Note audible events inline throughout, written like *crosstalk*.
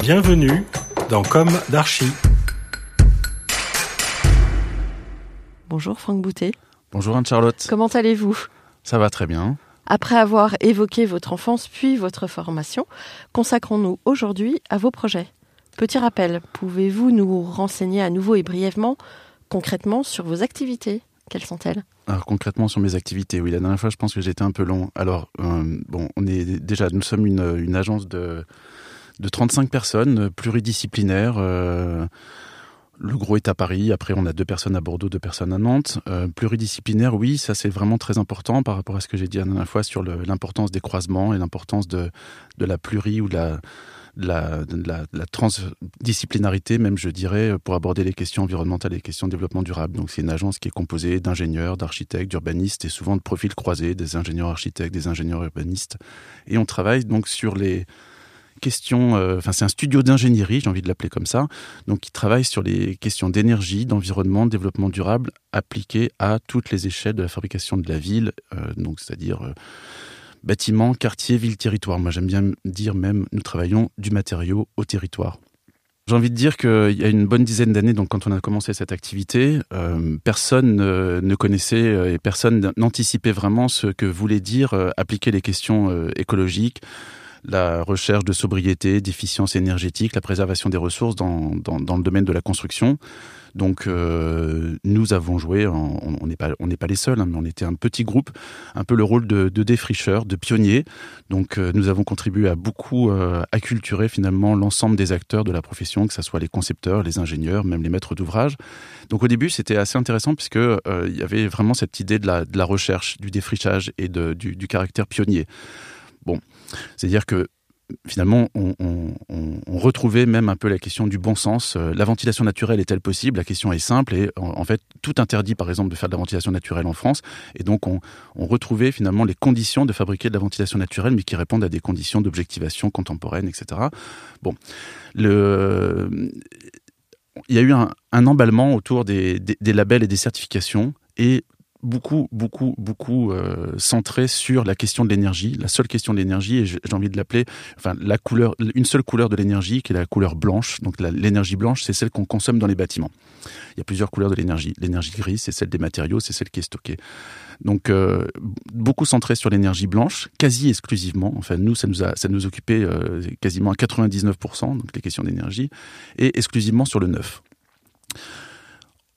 Bienvenue dans Comme d'Archie. Bonjour Franck Boutet. Bonjour Anne-Charlotte. Comment allez-vous? Ça va très bien. Après avoir évoqué votre enfance puis votre formation, consacrons-nous aujourd'hui à vos projets. Petit rappel, pouvez-vous nous renseigner à nouveau et brièvement, concrètement, sur vos activités? Quelles sont-elles? Alors concrètement sur mes activités, oui, la dernière fois je pense que j'étais un peu long. Alors, euh, bon, on est déjà, nous sommes une, une agence de, de 35 personnes pluridisciplinaires. euh, le gros est à Paris, après on a deux personnes à Bordeaux, deux personnes à Nantes. Euh, pluridisciplinaire, oui, ça c'est vraiment très important par rapport à ce que j'ai dit la dernière fois sur l'importance des croisements et l'importance de, de la pluri ou de la, la, la transdisciplinarité, même je dirais, pour aborder les questions environnementales et les questions de développement durable. Donc c'est une agence qui est composée d'ingénieurs, d'architectes, d'urbanistes et souvent de profils croisés, des ingénieurs architectes, des ingénieurs urbanistes. Et on travaille donc sur les euh, enfin c'est un studio d'ingénierie, j'ai envie de l'appeler comme ça, donc qui travaille sur les questions d'énergie, d'environnement, de développement durable appliquées à toutes les échelles de la fabrication de la ville, euh, donc c'est-à-dire euh, bâtiments, quartiers, ville, territoire. Moi j'aime bien dire même, nous travaillons du matériau au territoire. J'ai envie de dire qu'il y a une bonne dizaine d'années, donc quand on a commencé cette activité, euh, personne ne connaissait et personne n'anticipait vraiment ce que voulait dire appliquer les questions écologiques, la recherche de sobriété, d'efficience énergétique, la préservation des ressources dans, dans, le domaine de la construction. Donc euh, nous avons joué, on n'est pas, pas les seuls, hein, mais on était un petit groupe, un peu le rôle de, de défricheurs, de pionniers. Donc euh, nous avons contribué à beaucoup euh, acculturer finalement l'ensemble des acteurs de la profession, que ce soit les concepteurs, les ingénieurs, même les maîtres d'ouvrage. Donc au début c'était assez intéressant puisque il y avait vraiment cette idée de la, de la recherche, du défrichage et du caractère pionnier. C'est-à-dire que finalement, on, retrouvait même un peu la question du bon sens. Euh, La ventilation naturelle est-elle possible? La question est simple et en, fait, tout interdit, par exemple, de faire de la ventilation naturelle en France. Et donc, on, retrouvait finalement les conditions de fabriquer de la ventilation naturelle, mais qui répondent à des conditions d'objectivation contemporaine, etc. Bon, il y a eu un, emballement autour des, des- des labels et des certifications et beaucoup, beaucoup, beaucoup euh, centré sur la question de l'énergie, la seule question de l'énergie, et j'ai envie de l'appeler, enfin, la couleur, une seule couleur de l'énergie, qui est la couleur blanche. Donc, l'énergie blanche, c'est celle qu'on consomme dans les bâtiments. Il y a plusieurs couleurs de l'énergie. L'énergie grise, c'est celle des matériaux, c'est celle qui est stockée. Donc, euh, beaucoup centré sur l'énergie blanche, quasi exclusivement. Enfin, nous, ça nous a, ça nous occupait euh, quasiment à 99%, donc les questions d'énergie, et exclusivement sur le neuf.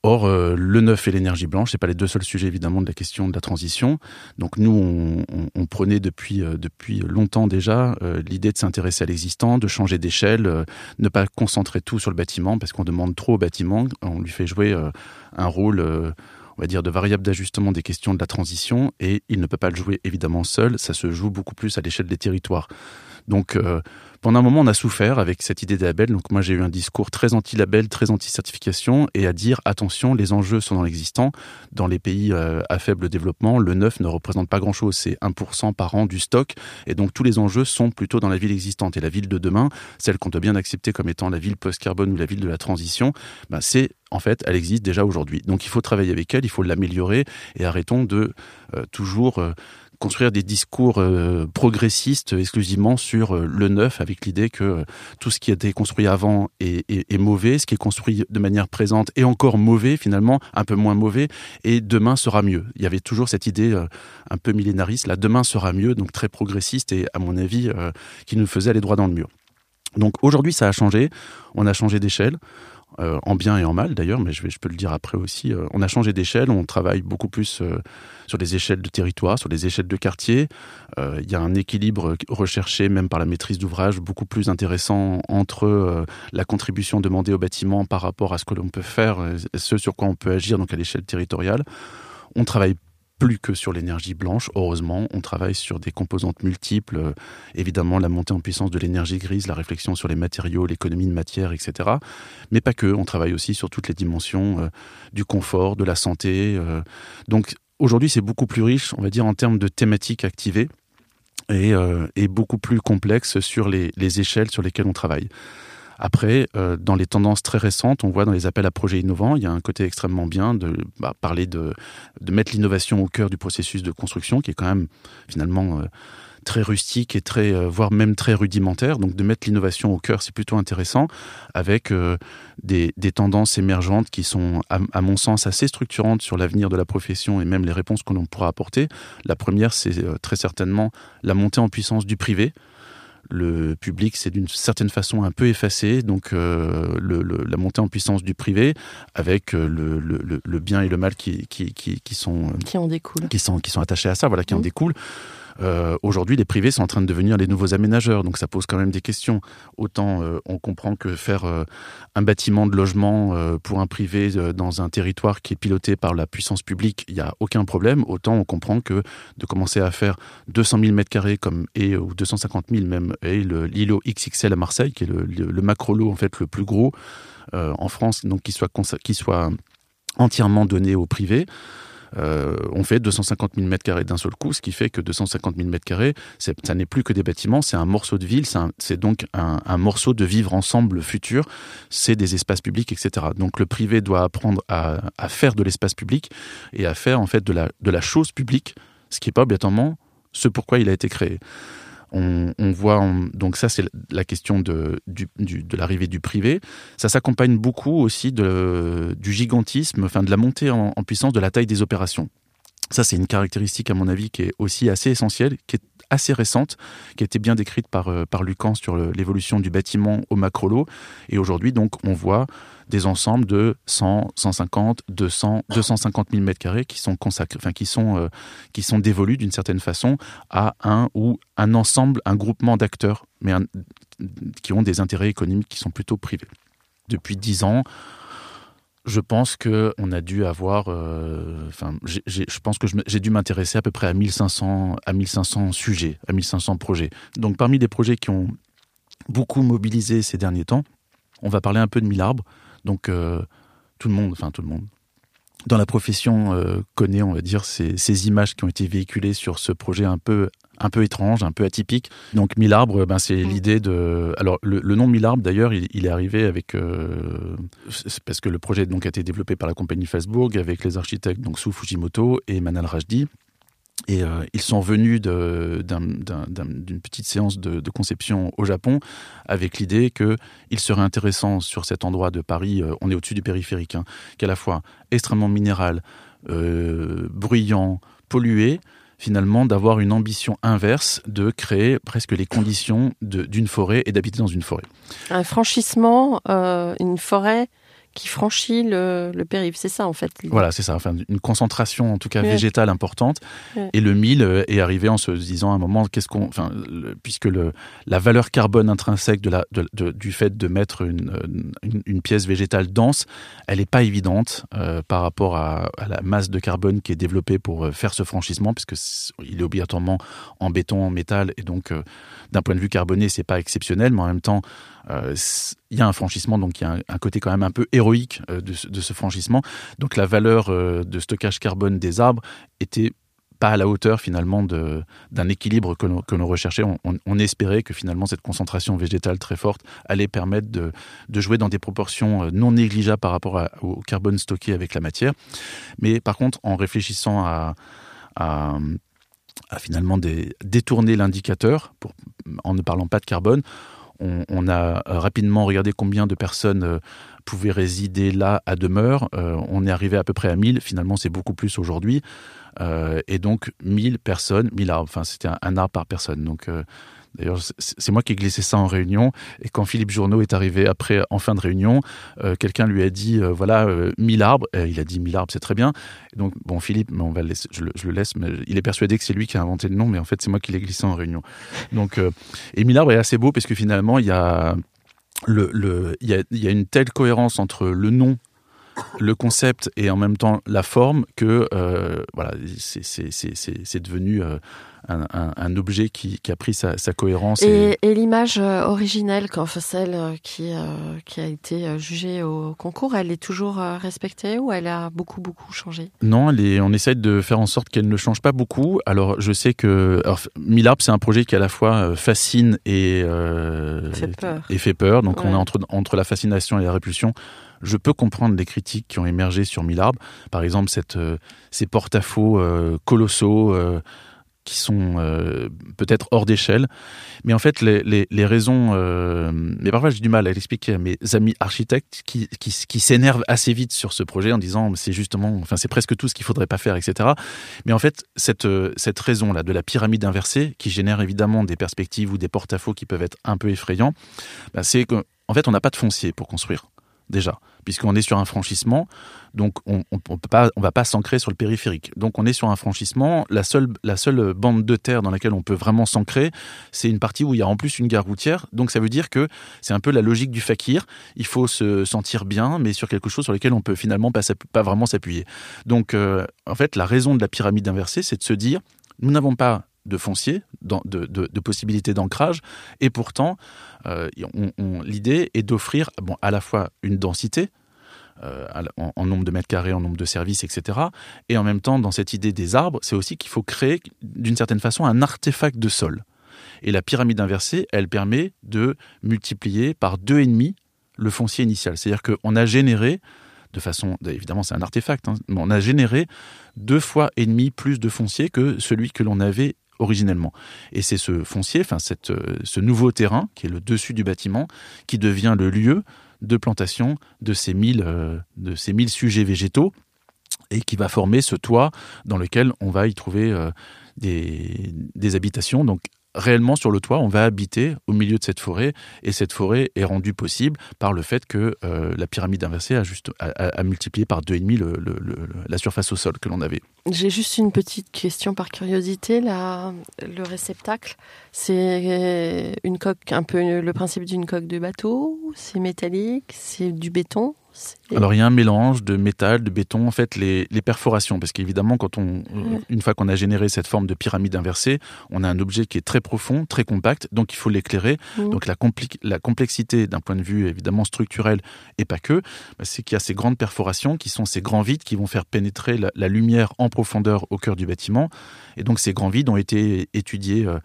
Or, euh, le neuf et l'énergie blanche, c'est pas les deux seuls sujets évidemment de la question de la transition. Donc nous, on, prenait depuis euh, depuis longtemps déjà euh, l'idée de s'intéresser à l'existant, de changer d'échelle, ne pas concentrer tout sur le bâtiment parce qu'on demande trop au bâtiment, on lui fait jouer un rôle. on va dire, de variable d'ajustement des questions de la transition, et il ne peut pas le jouer évidemment seul, ça se joue beaucoup plus à l'échelle des territoires. Donc pendant un moment, on a souffert avec cette idée des labels. Donc moi, j'ai eu un discours très anti-label, très anti-certification, et à dire attention, les enjeux sont dans l'existant. Dans les pays euh, à faible développement, le neuf ne représente pas grand-chose. C'est 1% par an du stock, et donc tous les enjeux sont plutôt dans la ville existante. Et la ville de demain, celle qu'on doit bien accepter comme étant la ville post-carbone ou la ville de la transition, ben, c'est en fait, elle existe déjà aujourd'hui. Donc il faut travailler avec elle, il faut l'améliorer, et arrêtons de euh, toujours euh, construire des discours euh, progressistes exclusivement sur euh, le neuf, avec l'idée que euh, tout ce qui a été construit avant est, mauvais, ce qui est construit de manière présente est encore mauvais finalement, un peu moins mauvais, et demain sera mieux. Il y avait toujours cette idée un peu millénariste, là, demain sera mieux, donc très progressiste et à mon avis qui nous faisait aller droit dans le mur. Donc aujourd'hui ça a changé, on a changé d'échelle. Euh, en bien et en mal d'ailleurs, mais je, peux le dire après aussi. Euh, on a changé d'échelle, on travaille beaucoup plus euh, sur des échelles de territoire, sur des échelles de quartier. Il y a un équilibre recherché même par la maîtrise d'ouvrage beaucoup plus intéressant entre la contribution demandée au bâtiment par rapport à ce que l'on peut faire, ce sur quoi on peut agir donc à l'échelle territoriale. On travaille plus que sur l'énergie blanche, heureusement. On travaille sur des composantes multiples, euh, évidemment la montée en puissance de l'énergie grise, la réflexion sur les matériaux, l'économie de matière, etc. Mais pas que, on travaille aussi sur toutes les dimensions euh, du confort, de la santé. Euh. Donc aujourd'hui, c'est beaucoup plus riche, on va dire, en termes de thématiques activées et, beaucoup plus complexe sur les échelles sur lesquelles on travaille. Après, euh, dans les tendances très récentes, on voit dans les appels à projets innovants, il y a un côté extrêmement bien de bah, parler de, mettre l'innovation au cœur du processus de construction, qui est quand même finalement euh, très rustique et très, euh, voire même très rudimentaire. Donc de mettre l'innovation au cœur, c'est plutôt intéressant, avec des, tendances émergentes qui sont, à mon sens, assez structurantes sur l'avenir de la profession et même les réponses qu'on pourra apporter. La première, c'est très certainement la montée en puissance du privé le public s'est d'une certaine façon un peu effacé, donc euh, le, la montée en puissance du privé avec euh, le, le bien et le mal qui, qui, qui, qui sont qui en découlent, qui sont qui sont attachés à ça, voilà, qui en mmh. découlent. Euh, Aujourd'hui, les privés sont en train de devenir les nouveaux aménageurs, donc ça pose quand même des questions. Autant euh, on comprend que faire euh, un bâtiment de logement pour un privé dans un territoire qui est piloté par la puissance publique, il n'y a aucun problème. Autant on comprend que de commencer à faire 200 000 mètres carrés comme et ou 250 000 même et l'îlot XXL à Marseille, qui est le, macro lot en fait le plus gros en France, donc qui soit soit entièrement donné au privé. Euh, on fait 250 000 mètres carrés d'un seul coup, ce qui fait que 250 000 mètres carrés, ça n'est plus que des bâtiments, c'est un morceau de ville, c'est donc un, morceau de vivre ensemble futur, c'est des espaces publics, etc. Donc le privé doit apprendre à, faire de l'espace public et à faire en fait de la, chose publique, ce qui n'est pas obligatoirement ce pourquoi il a été créé. On, voit donc ça c'est la question de, de l'arrivée du privé. Ça s'accompagne beaucoup aussi du gigantisme, enfin de la montée en, puissance de la taille des opérations. Ça, c'est une caractéristique, à mon avis, qui est aussi assez essentielle, qui est assez récente, qui a été bien décrite par, euh, par Lucan sur l'évolution du bâtiment au macro-lot. Et aujourd'hui, donc, on voit des ensembles de 100, 150, 200, 250 000 mètres carrés qui sont consacrés, enfin, qui sont, euh, qui sont dévolus d'une certaine façon à un ou un ensemble, un groupement d'acteurs, mais qui ont des intérêts économiques qui sont plutôt privés. Depuis dix ans, je pense que on a dû avoir, euh, enfin, je pense que j'ai dû m'intéresser à peu près à 1500, à 1500 sujets, à 1500 projets. Donc, parmi les projets qui ont beaucoup mobilisé ces derniers temps, on va parler un peu de mille arbres. Donc, euh, tout le monde, enfin tout le monde, dans la profession euh, connaît, on va dire, ces, ces, images qui ont été véhiculées sur ce projet un peu un peu étrange, un peu atypique. Donc mille arbres, ben, c'est mm. l'idée de. Alors le, nom mille arbres d'ailleurs, il, est arrivé avec euh, parce que le projet donc a été développé par la compagnie Facebook avec les architectes donc Sou Fujimoto et Manal Rajdi. Et euh, ils sont venus d'une petite séance de, conception au Japon avec l'idée qu'il serait intéressant sur cet endroit de Paris, euh, on est au-dessus du périphérique, hein, qui est à la fois extrêmement minéral, bruyant, pollué, finalement d'avoir une ambition inverse de créer presque les conditions d'une forêt et d'habiter dans une forêt. Un franchissement, euh, une forêt qui franchit le, le périph'. C'est ça en fait. Voilà, c'est ça. Enfin, une concentration en tout cas Ouais. végétale importante. Ouais. Et le mil euh, est arrivé en se disant à un moment, qu'est-ce qu'on, enfin, le- puisque le, la valeur carbone intrinsèque de la, de- de- du fait de mettre une, euh, une, une pièce végétale dense, elle n'est pas évidente euh, par rapport à, à la masse de carbone qui est développée pour faire ce franchissement, puisque c'est- il est obligatoirement en béton, en métal, et donc euh, d'un point de vue carboné, c'est pas exceptionnel, mais en même temps, il y a un franchissement, donc il y a un, côté quand même un peu héroïque euh, de, ce- franchissement. Donc la valeur euh, de stockage carbone des arbres était pas à la hauteur finalement d'un équilibre que l'on recherchait. On, espérait que finalement cette concentration végétale très forte allait permettre de, jouer dans des proportions euh, non négligeables par rapport au carbone stocké avec la matière. Mais par contre, en réfléchissant à, finalement détourner l'indicateur en ne parlant pas de carbone, on, a rapidement regardé combien de personnes euh, pouvaient résider là à demeure. Euh, on est arrivé à peu près à 1000. Finalement, c'est beaucoup plus aujourd'hui. Euh, et donc, 1000 personnes, 1000 arbres. Enfin, c'était un, arbre par personne. Donc, euh, d'ailleurs, c'est moi qui ai glissé ça en réunion. Et quand Philippe Journeau est arrivé après, en fin de réunion, euh, quelqu'un lui a dit euh, voilà, euh, 1000 arbres. Et il a dit 1000 arbres, c'est très bien. Donc, bon, Philippe, mais on va le laisser, je, le, laisse, mais il est persuadé que c'est lui qui a inventé le nom, mais en fait, c'est moi qui l'ai glissé en réunion. Donc, euh, et 1000 arbres est assez beau parce que finalement, il y a, une telle cohérence entre le nom le concept et en même temps la forme que euh, voilà c'est- devenu euh, un, un- un objet qui, qui a pris sa, sa cohérence et, Et, et l'image euh, originelle, quand enfin, celle euh, qui, euh, qui a été jugée au concours, elle est toujours respectée ou elle a beaucoup, beaucoup changé? Non elle est- on essaie de faire en sorte qu'elle ne change pas beaucoup. Alors je sais que Arbres, c'est un projet qui à la fois fascine et euh, Fait peur. et fait peur. Donc on est entre, entre la fascination et la répulsion. Je peux comprendre les critiques qui ont émergé sur Mille Arbres. Par exemple, cette, euh, ces porte-à-faux euh, colossaux euh, qui sont euh, peut-être hors d'échelle. Mais en fait, les, les, raisons... euh, mais parfois, j'ai du mal à l'expliquer à mes amis architectes qui, qui, s'énervent assez vite sur ce projet en disant c'est justement... Enfin, c'est presque tout ce qu'il faudrait pas faire, etc. Mais en fait, cette, euh, cette raison-là de la pyramide inversée, qui génère évidemment des perspectives ou des porte-à-faux qui peuvent être un peu effrayants, bah, c'est qu'en en fait, on n'a pas de foncier pour construire déjà, puisqu'on est sur un franchissement, donc on on va pas s'ancrer sur le périphérique. Donc on est sur un franchissement. La seule, bande de terre dans laquelle on peut vraiment s'ancrer, c'est une partie où il y a en plus une gare routière. Donc ça veut dire que c'est un peu la logique du fakir. Il faut se sentir bien, mais sur quelque chose sur lequel on peut finalement pas vraiment s'appuyer. Donc euh, en fait, la raison de la pyramide inversée, c'est de se dire, nous n'avons pas de foncier, de, possibilités d'ancrage, et pourtant, euh, l'idée est d'offrir bon, à la fois une densité, euh, en nombre de mètres carrés, en nombre de services, etc. Et en même temps, dans cette idée des arbres, c'est aussi qu'il faut créer, d'une certaine façon, un artefact de sol. Et la pyramide inversée, elle permet de multiplier par deux et demi le foncier initial. C'est-à-dire qu'on a généré, de façon, évidemment c'est un artefact, hein, mais on a généré deux fois et demi plus de foncier que celui que l'on avait originellement. Et c'est ce foncier, euh, ce nouveau terrain qui est le dessus du bâtiment, qui devient le lieu de plantation de ces mille, euh, de ces mille sujets végétaux et qui va former ce toit dans lequel on va y trouver euh, des, des habitations. Donc réellement sur le toit, on va habiter au milieu de cette forêt et cette forêt est rendue possible par le fait que euh, la pyramide inversée a, juste, a, multiplié par deux et demi le- le- le- la surface au sol que l'on avait. J'ai juste une petite question par curiosité. Le réceptacle, c'est une coque, un peu le principe d'une coque de bateau. C'est métallique, c'est du béton? Alors il y a un mélange de métal, de béton, en fait les, les perforations, parce qu'évidemment quand on, Ouais. une fois qu'on a généré cette forme de pyramide inversée, on a un objet qui est très profond, très compact, donc il faut l'éclairer. Mhm. Donc la, la complexité d'un point de vue évidemment structurel et pas que, bah, c'est qu'il y a ces grandes perforations qui sont ces grands vides qui vont faire pénétrer la, la lumière en profondeur au cœur du bâtiment. Et donc ces grands vides ont été étudiés euh,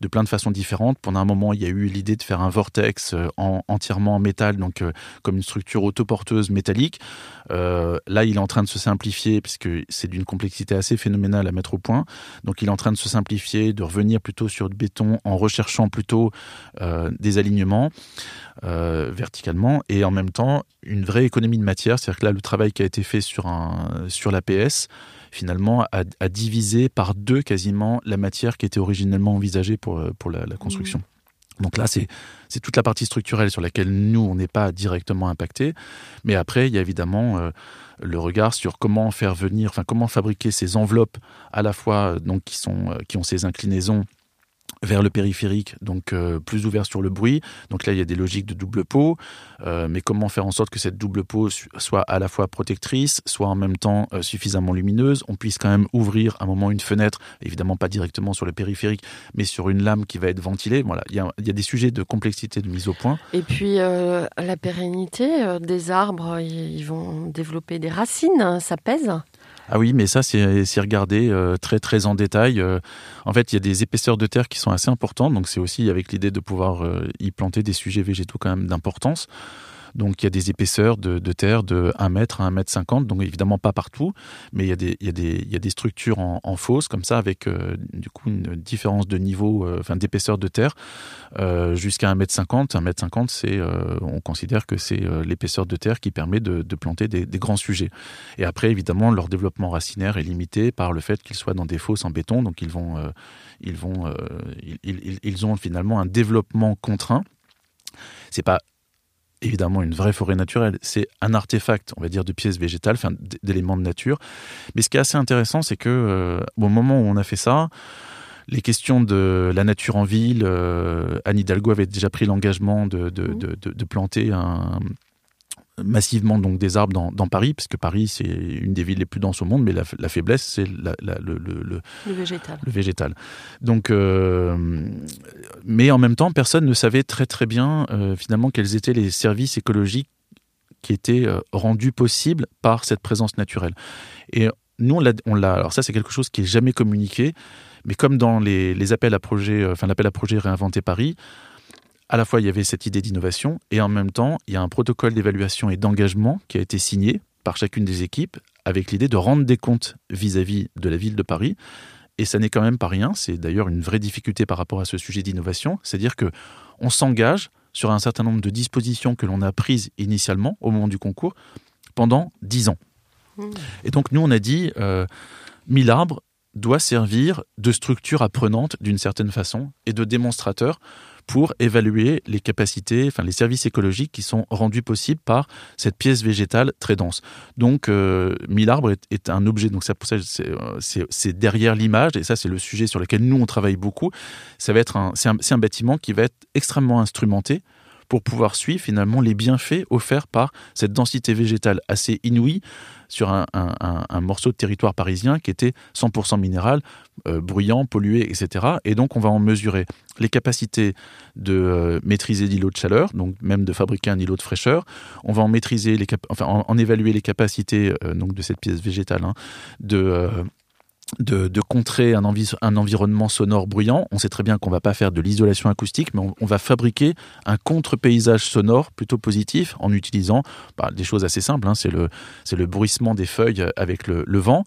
de plein de façons différentes. Pendant un moment, il y a eu l'idée de faire un vortex euh, en, entièrement en métal, donc euh, comme une structure autoporteuse métallique. Euh, là, il est en train de se simplifier puisque c'est d'une complexité assez phénoménale à mettre au point. Donc, il est en train de se simplifier, de revenir plutôt sur du béton en recherchant plutôt des alignements verticalement et en même temps une vraie économie de matière. C'est-à-dire que là, le travail qui a été fait sur, un, sur l'APS, finalement, a divisé par deux quasiment la matière qui était originellement envisagée pour, euh, pour la, la construction. Donc là, c'est c'est toute la partie structurelle sur laquelle nous, on n'est pas directement impacté. Mais après, il y a évidemment euh, le regard sur comment faire venir, enfin comment fabriquer ces enveloppes à la fois donc qui sont euh, qui ont ces inclinaisons vers le périphérique, donc euh, plus ouvert sur le bruit. Donc là, il y a des logiques de double peau, euh, mais comment faire en sorte que cette double peau soit à la fois protectrice, soit en même temps euh, suffisamment lumineuse, on puisse quand même ouvrir à un moment une fenêtre, évidemment pas directement sur le périphérique, mais sur une lame qui va être ventilée. Voilà, il y a, il y a des sujets de complexité de mise au point. Et puis la pérennité des arbres, ils vont développer des racines, ça pèse ah oui, mais ça, c'est regardé euh, très très en détail. Euh, en fait, il y a des épaisseurs de terre qui sont assez importantes, donc c'est aussi avec l'idée de pouvoir euh, y planter des sujets végétaux quand même d'importance. Donc il y a des épaisseurs de, terre de 1 mètre à 1 mètre 50, donc évidemment pas partout, mais il y a des, structures en, en comme ça avec euh, du coup une différence de niveau, euh, enfin d'épaisseur de terre euh, jusqu'à 1 mètre 50. 1 mètre 50, c'est, on considère que c'est l'épaisseur de terre qui permet de, planter des, grands sujets. Et après évidemment leur développement racinaire est limité par le fait qu'ils soient dans des fosses en béton, donc ils vont, ils, ils ont finalement un développement contraint. C'est pas évidemment une vraie forêt naturelle. C'est un artefact, on va dire, de pièces végétales, enfin, d'éléments de nature. Mais ce qui est assez intéressant, c'est que euh, au moment où on a fait ça, les questions de la nature en ville, euh, Anne Hidalgo avait déjà pris l'engagement de, de, mmh. de, de, planter un, massivement donc des arbres dans, dans Paris, parce que Paris c'est une des villes les plus denses au monde, mais la, la faiblesse c'est le, le, le, végétal. Le végétal. Donc, euh, mais en même temps, personne ne savait très très bien euh, finalement quels étaient les services écologiques qui étaient euh, rendus possibles par cette présence naturelle. Et nous on l'a, alors ça c'est quelque chose qui est jamais communiqué, mais comme dans les, les appels à projets, enfin l'appel à projet réinventer Paris à la fois il y avait cette idée d'innovation et en même temps il y a un protocole d'évaluation et d'engagement qui a été signé par chacune des équipes avec l'idée de rendre des comptes vis-à-vis de la ville de Paris. Et ça n'est quand même pas rien. C'est d'ailleurs une vraie difficulté par rapport à ce sujet d'innovation. C'est-à-dire que on s'engage sur un certain nombre de dispositions que l'on a prises initialement au moment du concours pendant dix ans. Mmh. Et donc nous on a dit euh, 1000 arbres doit servir de structure apprenante d'une certaine façon et de démonstrateur pour évaluer les capacités, enfin les services écologiques qui sont rendus possibles par cette pièce végétale très dense. Donc, euh, mille arbres est, un objet. Donc, ça, pour ça, c'est derrière l'image, et ça, c'est le sujet sur lequel nous on travaille beaucoup. Ça va être c'est un bâtiment qui va être extrêmement instrumenté pour pouvoir suivre finalement les bienfaits offerts par cette densité végétale assez inouïe sur un, morceau de territoire parisien qui était 100% minéral, euh, bruyant, pollué, etc. Et donc on va en mesurer les capacités de euh, maîtriser l'îlot de chaleur, donc même de fabriquer un îlot de fraîcheur. On va en maîtriser les enfin en, évaluer les capacités euh, de cette pièce végétale hein, de de, contrer un, envi un, environnement sonore bruyant. On sait très bien qu'on va pas faire de l'isolation acoustique, mais on, va fabriquer un contre-paysage sonore plutôt positif en utilisant bah, des choses assez simples. Hein, c'est le, bruissement des feuilles avec le, vent.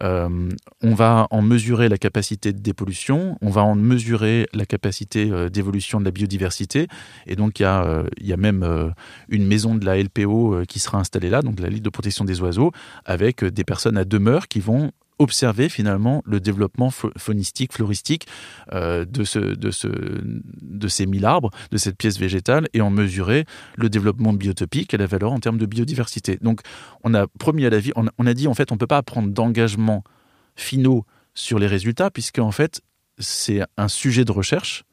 Euh, on va en mesurer la capacité de dépollution, on va en mesurer la capacité euh, d'évolution de la biodiversité. Et donc, il y a, euh, y a même une maison de la LPO qui sera installée là, donc la Ligue de protection des oiseaux, avec des personnes à demeure qui vont observer finalement le développement faunistique, floristique euh, de, ce, de, ce, de ces mille arbres, de cette pièce végétale, et en mesurer le développement biotopique et la valeur en termes de biodiversité. Donc on a promis à la vie, on, on a dit en fait on ne peut pas prendre d'engagement finaux sur les résultats, puisque en fait c'est un sujet de recherche.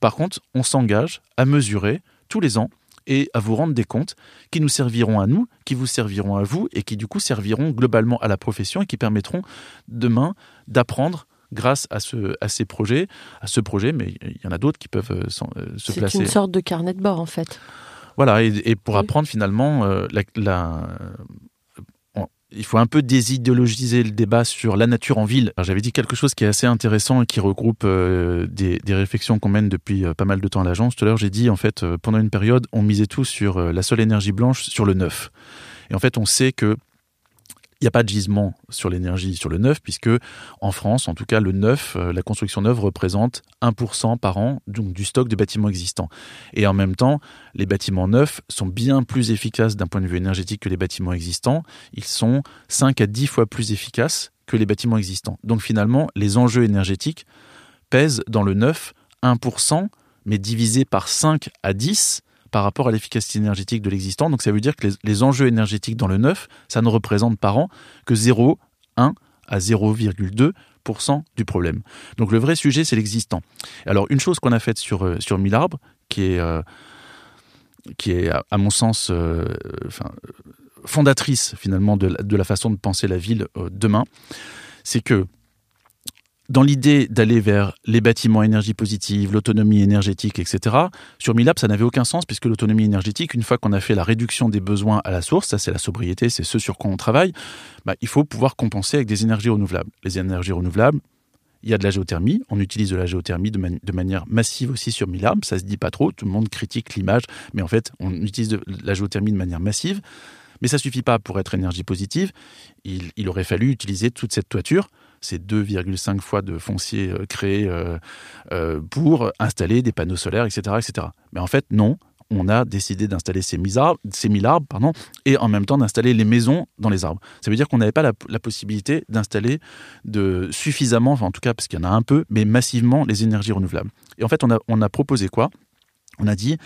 Par contre, on s'engage à mesurer tous les ans et à vous rendre des comptes qui nous serviront à nous, qui vous serviront à vous et qui du coup serviront globalement à la profession et qui permettront demain d'apprendre grâce à, ce, à ces projets, à ce projet, mais il y en a d'autres qui peuvent euh, se placer. C'est une sorte de carnet de bord en fait. Voilà, et, et pour oui. apprendre finalement euh, la, la, il faut un peu désidéologiser le débat sur la nature en ville. J'avais dit quelque chose qui est assez intéressant et qui regroupe euh, des, réflexions qu'on mène depuis euh, pas mal de temps à l'agence. Tout à l'heure, j'ai dit, en fait, euh, pendant une période, on misait tout sur la seule énergie blanche, sur le neuf. Et en fait, on sait que il n'y a pas de gisement sur l'énergie sur le neuf, puisque en France, en tout cas, le neuf, euh, la construction neuve représente 1% par an du stock de bâtiments existants. Et en même temps, les bâtiments neufs sont bien plus efficaces d'un point de vue énergétique que les bâtiments existants. Ils sont 5 à 10 fois plus efficaces que les bâtiments existants. Donc finalement, les enjeux énergétiques pèsent dans le neuf 1% mais divisé par 5 à 10 par rapport à l'efficacité énergétique de l'existant. Donc ça veut dire que les, enjeux énergétiques dans le neuf, ça ne représente par an que 0,1 à 0,2% du problème. Donc le vrai sujet, c'est l'existant. Alors une chose qu'on a faite sur, euh, sur Mille Arbres, qui est, euh, qui est à, mon sens euh, fondatrice finalement de, la façon de penser la ville demain, c'est que dans l'idée d'aller vers les bâtiments énergie positive, l'autonomie énergétique, etc., sur Milab, ça n'avait aucun sens puisque l'autonomie énergétique, une fois qu'on a fait la réduction des besoins à la source, ça c'est la sobriété, c'est ce sur quoi on travaille, bah, il faut pouvoir compenser avec des énergies renouvelables. Les énergies renouvelables, il y a de la géothermie, on utilise de la géothermie de, man de manière massive aussi sur Milab, ça se dit pas trop, tout le monde critique l'image, mais en fait on utilise de la géothermie de manière massive, mais ça suffit pas pour être énergie positive, il aurait fallu utiliser toute cette toiture c'est 2,5 fois de foncier euh, créé euh, euh, pour installer des panneaux solaires, etc., etc. Mais en fait, non. On a décidé d'installer ces, ces mille arbres pardon, et en même temps d'installer les maisons dans les arbres. Ça veut dire qu'on n'avait pas la, possibilité d'installer de suffisamment, en tout cas parce qu'il y en a un peu, mais massivement les énergies renouvelables. Et en fait, on a, on a proposé quoi? On a dit,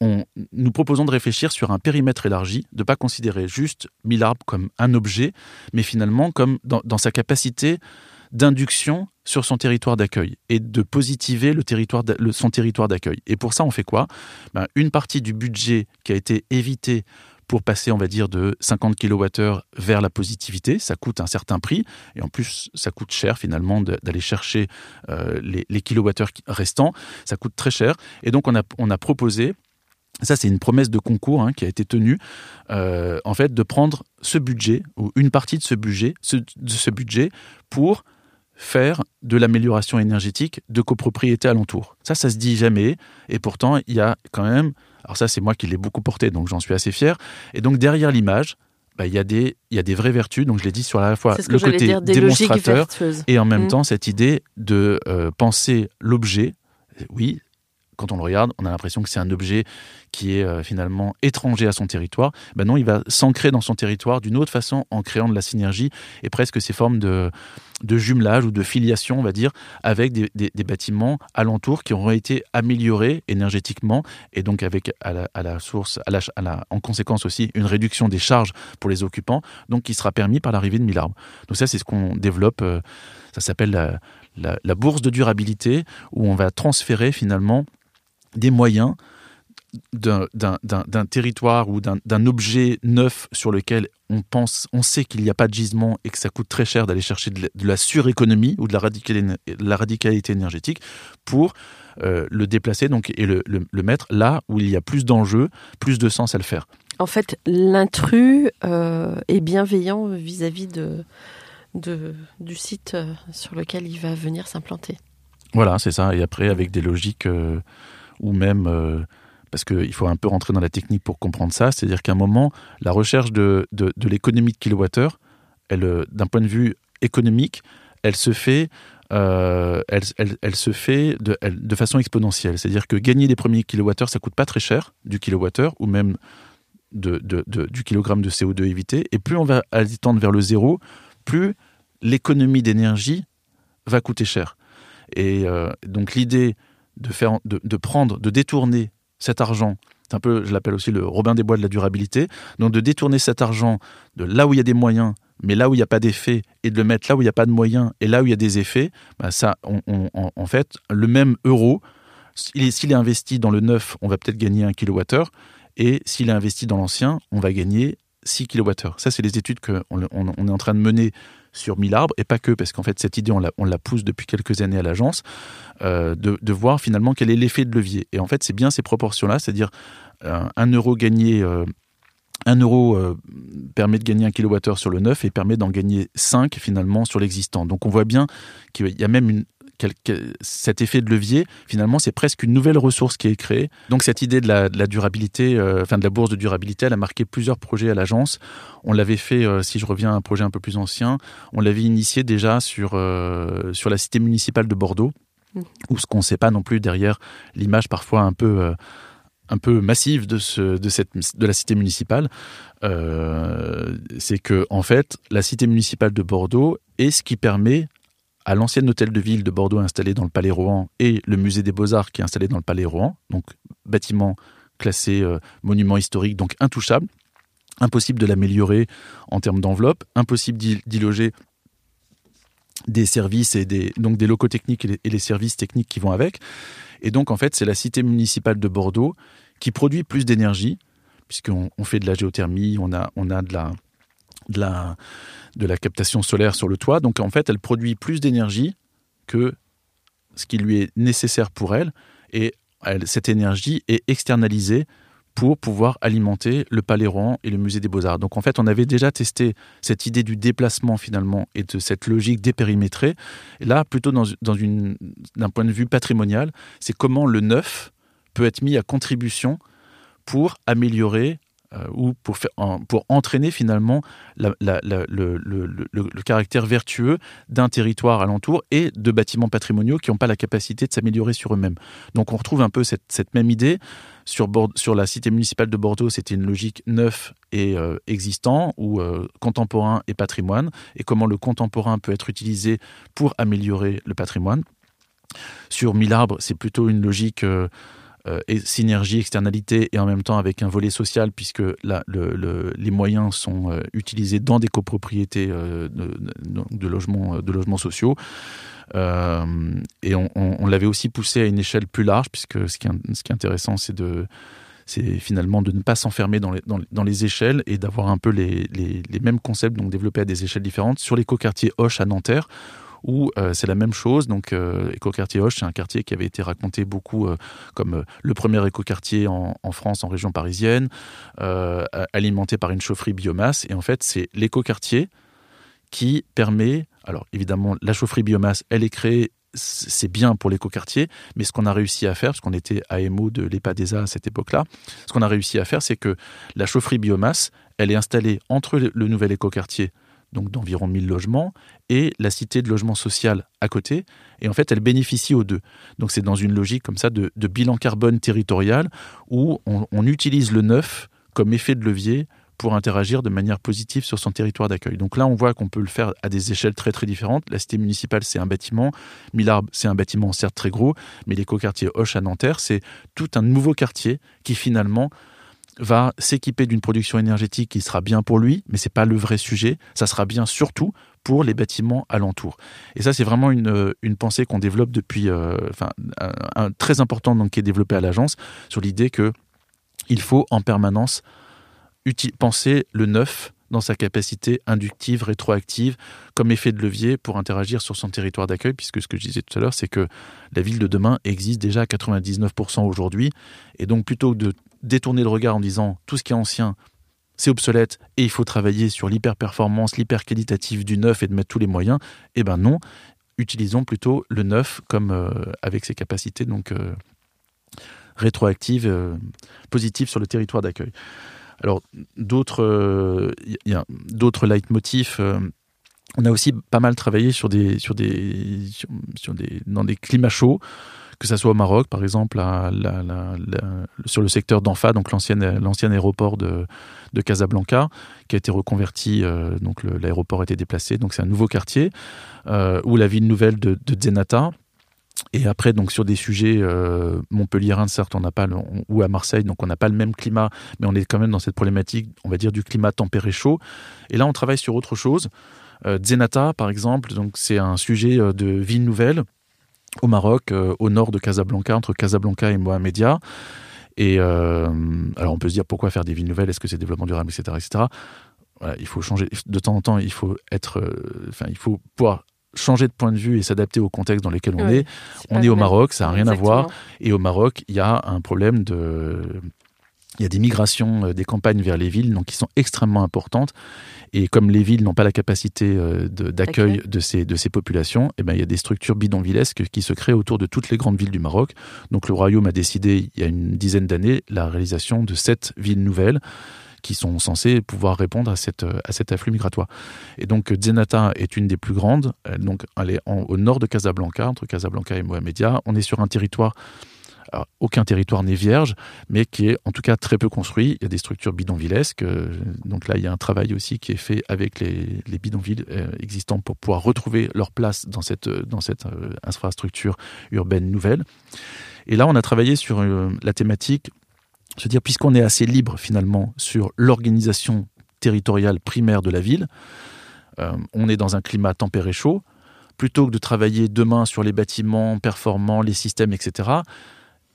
on, nous proposons de réfléchir sur un périmètre élargi, de ne pas considérer juste arbres comme un objet, mais finalement comme dans, sa capacité d'induction sur son territoire d'accueil et de positiver le territoire son territoire d'accueil. Et pour ça, on fait quoi? Ben, Une partie du budget qui a été évité pour passer, on va dire, de 50 kWh vers la positivité. Ça coûte un certain prix et en plus, ça coûte cher finalement d'aller chercher euh, les, les restants. Ça coûte très cher. Et donc, on a, on a proposé ça, c'est une promesse de concours hein, qui a été tenue, euh, en fait, de prendre ce budget ou une partie de ce budget, ce, de ce budget pour faire de l'amélioration énergétique de copropriété alentour. Ça, ça se dit jamais, et pourtant, il y a quand même. Alors ça, c'est moi qui l'ai beaucoup porté, donc j'en suis assez fier. Et donc derrière l'image, bah, il y a des il y a des vraies vertus. Donc je l'ai dit sur à la fois le côté dire, démonstrateur et en même mmh. temps cette idée de euh, penser l'objet. Oui, quand on le regarde, on a l'impression que c'est un objet qui est euh, finalement étranger à son territoire. Ben non, il va s'ancrer dans son territoire d'une autre façon en créant de la synergie et presque ces formes de, de jumelage ou de filiation, on va dire, avec des, des, bâtiments alentours qui auront été améliorés énergétiquement et donc avec à la, source, à la, en conséquence aussi une réduction des charges pour les occupants, donc qui sera permis par l'arrivée de mille arbres. Donc ça, c'est ce qu'on développe. Euh, ça s'appelle la, la bourse de durabilité où on va transférer finalement des moyens d'un territoire ou d'un objet neuf sur lequel on pense, on sait qu'il n'y a pas de gisement et que ça coûte très cher d'aller chercher de la, suréconomie ou de la, radicalité, de la radicalité énergétique pour euh, le déplacer donc, et le, le, le, mettre là où il y a plus d'enjeux, plus de sens à le faire. En fait, l'intrus euh, est bienveillant vis-à-vis -vis de, de, du site euh, sur lequel il va venir s'implanter. Voilà, c'est ça. Et après, avec des logiques euh, ou même euh, parce qu'il faut un peu rentrer dans la technique pour comprendre ça, c'est-à-dire qu'à un moment, la recherche de, de, l'économie de kilowattheure, elle, d'un point de vue économique, elle se fait, euh, elle, elle, se fait de, de façon exponentielle. C'est-à-dire que gagner les premiers kilowattheures, ça coûte pas très cher du kilowattheure ou même de, de, du kilogramme de CO2 évité. Et plus on va aller tendre vers le zéro, plus l'économie d'énergie va coûter cher. Et euh, donc l'idée de, faire, de, de prendre, de détourner cet argent, c'est un peu, je l'appelle aussi le Robin des Bois de la durabilité, donc de détourner cet argent de là où il y a des moyens, mais là où il n'y a pas d'effet, et de le mettre là où il n'y a pas de moyens, et là où il y a des effets, bah ça, en fait, le même euro, s'il est, est, investi dans le neuf, on va peut-être gagner un kilowattheure, et s'il est investi dans l'ancien, on va gagner 6 kWh. Ça, c'est les études qu'on on, on est en train de mener sur 1000 arbres, et pas que, parce qu'en fait, cette idée, on la, pousse depuis quelques années à l'agence, euh, de, de, voir finalement quel est l'effet de levier. Et en fait, c'est bien ces proportions-là, c'est-à-dire euh, un euro gagné. Euh, 1 euro euh, permet de gagner un kilowattheure sur le neuf et permet d'en gagner 5 finalement sur l'existant. Donc on voit bien qu'il y a même une, cet effet de levier, finalement, c'est presque une nouvelle ressource qui est créée. Donc cette idée de la, de la durabilité, euh, enfin de la bourse de durabilité, elle a marqué plusieurs projets à l'agence. On l'avait fait, euh, si je reviens à un projet un peu plus ancien, on l'avait initié déjà sur, euh, sur la cité municipale de Bordeaux, mmh. où ce qu'on ne sait pas non plus derrière l'image parfois un peu un peu massive de, ce, de, cette, de la cité municipale, euh, c'est que en fait, la cité municipale de Bordeaux est ce qui permet à l'ancien hôtel de ville de Bordeaux installé dans le Palais Rohan et le musée des Beaux-Arts qui est installé dans le Palais Rohan, donc bâtiment classé euh, monument historique, donc intouchable. Impossible de l'améliorer en termes d'enveloppe, impossible d'y loger des services et des, donc des locaux techniques et les, services techniques qui vont avec. Et donc, en fait, c'est la cité municipale de Bordeaux qui produit plus d'énergie, puisqu'on on fait de la géothermie, on a, on a de la, de la, captation solaire sur le toit. Donc en fait, elle produit plus d'énergie que ce qui lui est nécessaire pour elle. Et cette énergie est externalisée pour pouvoir alimenter le Palais Rohan et le Musée des Beaux-Arts. Donc en fait, on avait déjà testé cette idée du déplacement finalement et de cette logique dépérimétrée. Et là, plutôt dans, dans d'un point de vue patrimonial, c'est comment le neuf peut être mis à contribution pour améliorer euh, ou pour, pour entraîner finalement le, caractère vertueux d'un territoire alentour et de bâtiments patrimoniaux qui n'ont pas la capacité de s'améliorer sur eux-mêmes. Donc on retrouve un peu cette, même idée. Sur, sur la cité municipale de Bordeaux, c'était une logique neuf et euh, existant, ou euh, contemporain et patrimoine, et comment le contemporain peut être utilisé pour améliorer le patrimoine. Sur Mille c'est plutôt une logique... Euh, synergie, externalité et en même temps avec un volet social puisque le, les moyens sont euh, utilisés dans des copropriétés euh, de, de, logements, de logements sociaux. Et on, l'avait aussi poussé à une échelle plus large puisque ce qui est, intéressant c'est de c'est finalement de ne pas s'enfermer dans les, dans les échelles et d'avoir un peu les, les, les, mêmes concepts donc développés à des échelles différentes sur l'écoquartier Hoche à Nanterre où euh, c'est la même chose. Donc, euh, Écoquartier Hoche, c'est un quartier qui avait été raconté beaucoup euh, comme euh, le premier écoquartier en, en France, en région parisienne, alimenté par une chaufferie biomasse. Et en fait, c'est l'écoquartier qui permet, alors évidemment, la chaufferie biomasse, elle est créée c'est bien pour l'écoquartier, mais ce qu'on a réussi à faire, parce qu'on était AMO de l'EPADESA à cette époque-là, ce qu'on a réussi à faire, c'est que la chaufferie biomasse, elle est installée entre le nouvel écoquartier, donc d'environ 1000 logements, et la cité de logement social à côté. Et en fait, elle bénéficie aux deux. Donc c'est dans une logique comme ça de, bilan carbone territorial où on, on, utilise le neuf comme effet de levier pour interagir de manière positive sur son territoire d'accueil. Donc là, on voit qu'on peut le faire à des échelles très très différentes. La cité municipale, c'est un bâtiment. Millarbe, c'est un bâtiment certes très gros, mais l'écoquartier Hoche à Nanterre, c'est tout un nouveau quartier qui finalement va s'équiper d'une production énergétique qui sera bien pour lui, mais c'est pas le vrai sujet. Ça sera bien surtout pour les bâtiments alentours. Et ça, c'est vraiment une, une pensée qu'on développe depuis, euh, enfin, très important donc qui est développé à l'agence sur l'idée que il faut en permanence penser le neuf dans sa capacité inductive, rétroactive, comme effet de levier pour interagir sur son territoire d'accueil, puisque ce que je disais tout à l'heure, c'est que la ville de demain existe déjà à 99% aujourd'hui, et donc plutôt que de détourner le regard en disant tout ce qui est ancien, c'est obsolète et il faut travailler sur l'hyper-performance, l'hyper-qualitatif du neuf et de mettre tous les moyens, eh ben non, utilisons plutôt le neuf comme euh, avec ses capacités donc euh, rétroactives, euh, positives sur le territoire d'accueil. Alors d'autres, euh, y a d'autres leitmotifs. On a aussi pas mal travaillé sur des, sur des, sur des, dans des climats chauds que ça soit au Maroc, par exemple, sur le secteur d'Anfa, donc l'ancien aéroport de, de Casablanca, qui a été reconverti, euh, donc l'aéroport a été déplacé, donc c'est un nouveau quartier, euh, ou la ville nouvelle de, Zenata, et après, donc sur des sujets euh, certes, on n'a pas, ou à Marseille, donc on n'a pas le même climat, mais on est quand même dans cette problématique, on va dire, du climat tempéré chaud. Et là, on travaille sur autre chose. Euh, Zenata, par exemple, donc c'est un sujet de ville nouvelle au Maroc, euh, au nord de Casablanca, entre Casablanca et Mohamedia. Et euh, alors, on peut se dire pourquoi faire des villes nouvelles Est-ce que c'est développement durable, etc., etc. Voilà, il faut changer de temps en temps. Il faut être, euh, enfin, il faut pouvoir changer de point de vue et s'adapter au contexte dans lequel on est. On est au Maroc, ça n'a rien Exactement. à voir. Et au Maroc, il y a un problème de... Il y a des migrations euh, des campagnes vers les villes, donc qui sont extrêmement importantes. Et comme les villes n'ont pas la capacité euh, d'accueil de, de, ces, de ces populations, eh ben, il y a des structures bidonvillesques qui se créent autour de toutes les grandes villes du Maroc. Donc le royaume a décidé, il y a une dizaine d'années, la réalisation de sept villes nouvelles qui sont censés pouvoir répondre à, cette, à cet afflux migratoire. Et donc Zenata est une des plus grandes, donc elle est en, au nord de Casablanca, entre Casablanca et Mohamedia. On est sur un territoire Alors, aucun territoire n'est vierge, mais qui est en tout cas très peu construit. Il y a des structures bidonvillesques. euh, Donc là, il y a un travail aussi qui est fait avec les, les bidonvilles euh, existants pour pouvoir retrouver leur place dans cette, euh, infrastructure urbaine nouvelle. Et là, on a travaillé sur euh, la thématique, se dire, puisqu'on est assez libre finalement sur l'organisation territoriale primaire de la ville, euh, on est dans un climat tempéré chaud, plutôt que de travailler demain sur les bâtiments performants, les systèmes, etc.,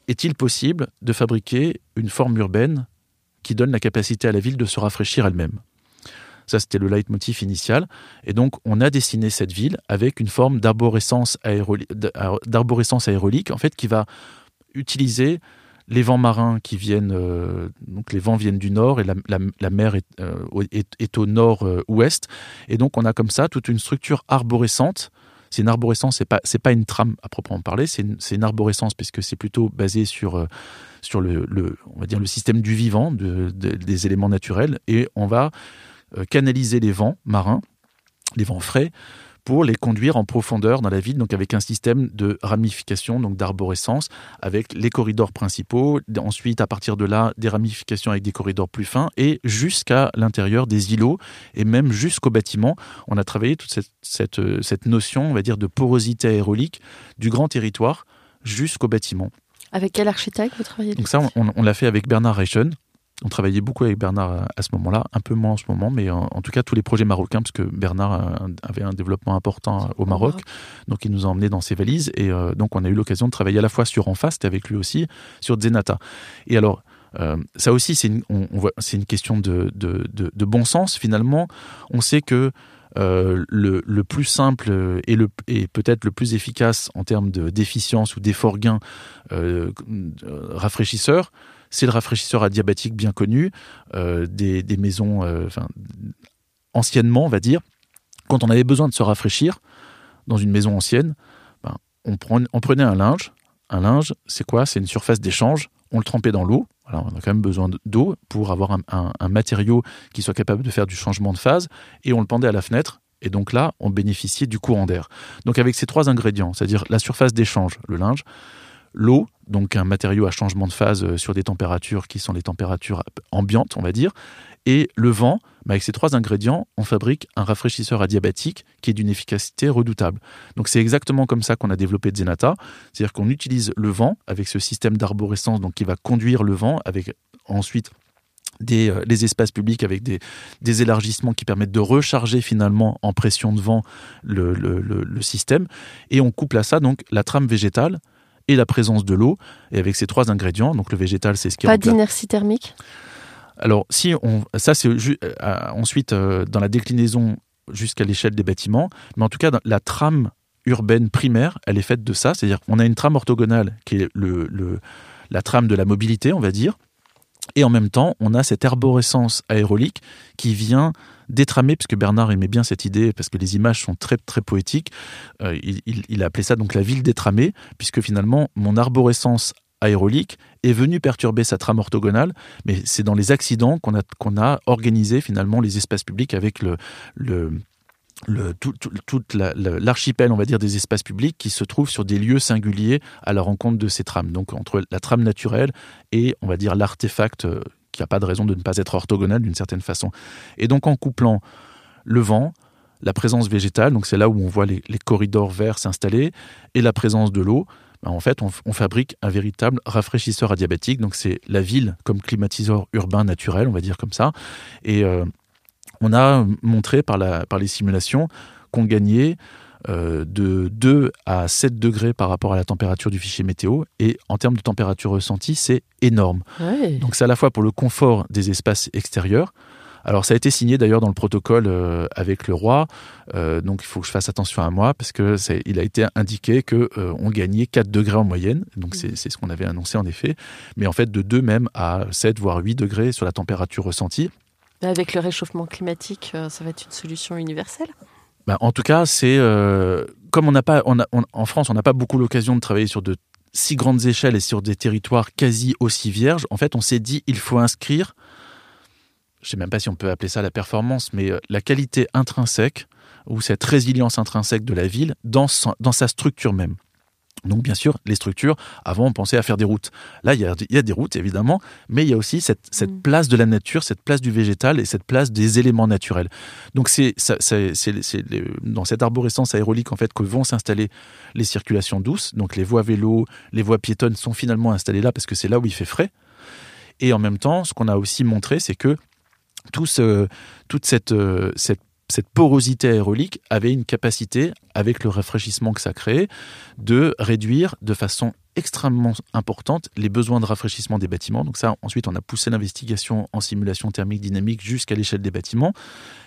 est-il possible de fabriquer une forme urbaine qui donne la capacité à la ville de se rafraîchir elle-même? Ça, c'était le leitmotiv initial. Et donc, on a dessiné cette ville avec une forme d'arborescence aéroli- d'arborescence aérolique, en fait, qui va utiliser les vents marins qui viennent, euh, les vents viennent du nord et la, mer est, euh, au- est- est au nord-ouest. Et donc, on a comme ça toute une structure arborescente. C'est une arborescence, c'est pas c'est pas une trame à proprement parler, c'est une, une arborescence puisque c'est plutôt basé sur euh, sur le, le- on va dire le système du vivant, de- de- des éléments naturels, et on va euh, canaliser les vents marins, les vents frais, pour les conduire en profondeur dans la ville, donc avec un système de ramification, donc d'arborescence, avec les corridors principaux, ensuite à partir de là, des ramifications avec des corridors plus fins, et jusqu'à l'intérieur des îlots, et même jusqu'au bâtiment. On a travaillé toute cette, cette, cette notion, on va dire, de porosité aérolique du grand territoire jusqu'au bâtiment. Avec quel architecte vous travaillez Donc ça, on, on l'a fait avec Bernard Reichen. On travaillait beaucoup avec Bernard à, ce moment-là, un peu moins en ce moment, mais en, en tout cas tous les projets marocains, parce que Bernard avait un développement important au Maroc, donc il nous a emmenés dans ses valises, et euh, donc on a eu l'occasion de travailler à la fois sur Enfa, c'était avec lui aussi, sur Zenata. Et alors, euh, ça aussi, c'est une, on, on voit, c'est une question de, de, de, de bon sens, finalement. On sait que euh, le, le plus simple et, le, et peut-être le plus efficace en termes de- d'efficience ou d'effort gain rafraîchisseur, c'est le rafraîchisseur adiabatique bien connu euh, des, des maisons, euh, anciennement, on va dire. Quand on avait besoin de se rafraîchir dans une maison ancienne, ben, on, prenait, on prenait un linge. Un linge, c'est quoi? C'est une surface d'échange. On le trempait dans l'eau. On a quand même besoin d'eau pour avoir un, un- un matériau qui soit capable de faire du changement de phase. Et on le pendait à la fenêtre. Et donc là, on bénéficiait du courant d'air. Donc avec ces trois ingrédients, c'est-à-dire la surface d'échange, le linge, l'eau, donc un matériau à changement de phase euh, sur des températures qui sont les températures ambiantes, on va dire, et le vent, bah, avec ces trois ingrédients, on fabrique un rafraîchisseur adiabatique qui est d'une efficacité redoutable. Donc c'est exactement comme ça qu'on a développé Zenata, c'est-à-dire qu'on utilise le vent avec ce système d'arborescence qui va conduire le vent avec ensuite des, euh, les espaces publics avec des, des élargissements qui permettent de recharger finalement en pression de vent le, le- le- le système. Et on couple à ça donc la trame végétale et la présence de l'eau. Et avec ces trois ingrédients, donc le végétal, c'est ce qui Pas d'inertie thermique Alors, si on, ça c'est euh, ensuite euh, dans la déclinaison jusqu'à l'échelle des bâtiments, mais en tout cas, la trame urbaine primaire, elle est faite de ça, c'est-à-dire qu'on a une trame orthogonale qui est le, le- la trame de la mobilité, on va dire, et en même temps, on a cette arborescence aérolique qui vient détramer, puisque Bernard aimait bien cette idée, parce que les images sont très très poétiques. euh, il, il- a appelé ça donc la ville détramée, puisque finalement, mon arborescence aérolique est venue perturber sa trame orthogonale, mais c'est dans les accidents qu'on a, a organisé finalement les espaces publics avec le, le, tout, tout- toute la- la- l'archipel, on va dire, des espaces publics qui se trouvent sur des lieux singuliers à la rencontre de ces trames. Donc entre la trame naturelle et, on va dire, l'artefact euh, qui n'a pas de raison de ne pas être orthogonal d'une certaine façon. Et donc en couplant le vent, la présence végétale, donc c'est là où on voit les, corridors verts s'installer, et la présence de l'eau, ben, en fait, on, on fabrique un véritable rafraîchisseur adiabatique. Donc c'est la ville comme climatiseur urbain naturel, on va dire comme ça. Et euh, on a montré par, la, par les simulations qu'on gagnait euh, de 2 à 7 degrés par rapport à la température du fichier météo. Et en termes de température ressentie, c'est énorme. Ouais. Donc c'est à la fois pour le confort des espaces extérieurs. Alors ça a été signé d'ailleurs dans le protocole euh, avec le roi. Euh, donc il faut que je fasse attention à moi parce que il a été indiqué que euh, on gagnait 4 degrés en moyenne. Donc c'est ce qu'on avait annoncé en effet. Mais en fait de 2 même à 7 voire 8 degrés sur la température ressentie. Avec le réchauffement climatique, euh, ça va être une solution universelle Ben, en tout cas, c'est euh, comme on n'a pas, en France, on n'a pas beaucoup l'occasion de travailler sur de si grandes échelles et sur des territoires quasi aussi vierges. En fait, on s'est dit, il faut inscrire, je sais même pas si on peut appeler ça la performance, mais euh, la qualité intrinsèque ou cette résilience intrinsèque de la ville dans, dans sa structure même. Donc bien sûr, les structures, avant on pensait à faire des routes. Là, il y a, des routes évidemment, mais il y a aussi cette, mm. place de la nature, cette place du végétal et cette place des éléments naturels. Donc c'est dans cette arborescence aérolique en fait que vont s'installer les circulations douces. Donc les voies vélos, les voies piétonnes sont finalement installées là parce que c'est là où il fait frais. Et en même temps, ce qu'on a aussi montré, c'est que tout toute cette, cette cette porosité aérolique avait une capacité, avec le rafraîchissement que ça crée, de réduire de façon extrêmement importante les besoins de rafraîchissement des bâtiments. Donc ça, ensuite, on a poussé l'investigation en simulation thermique dynamique jusqu'à l'échelle des bâtiments.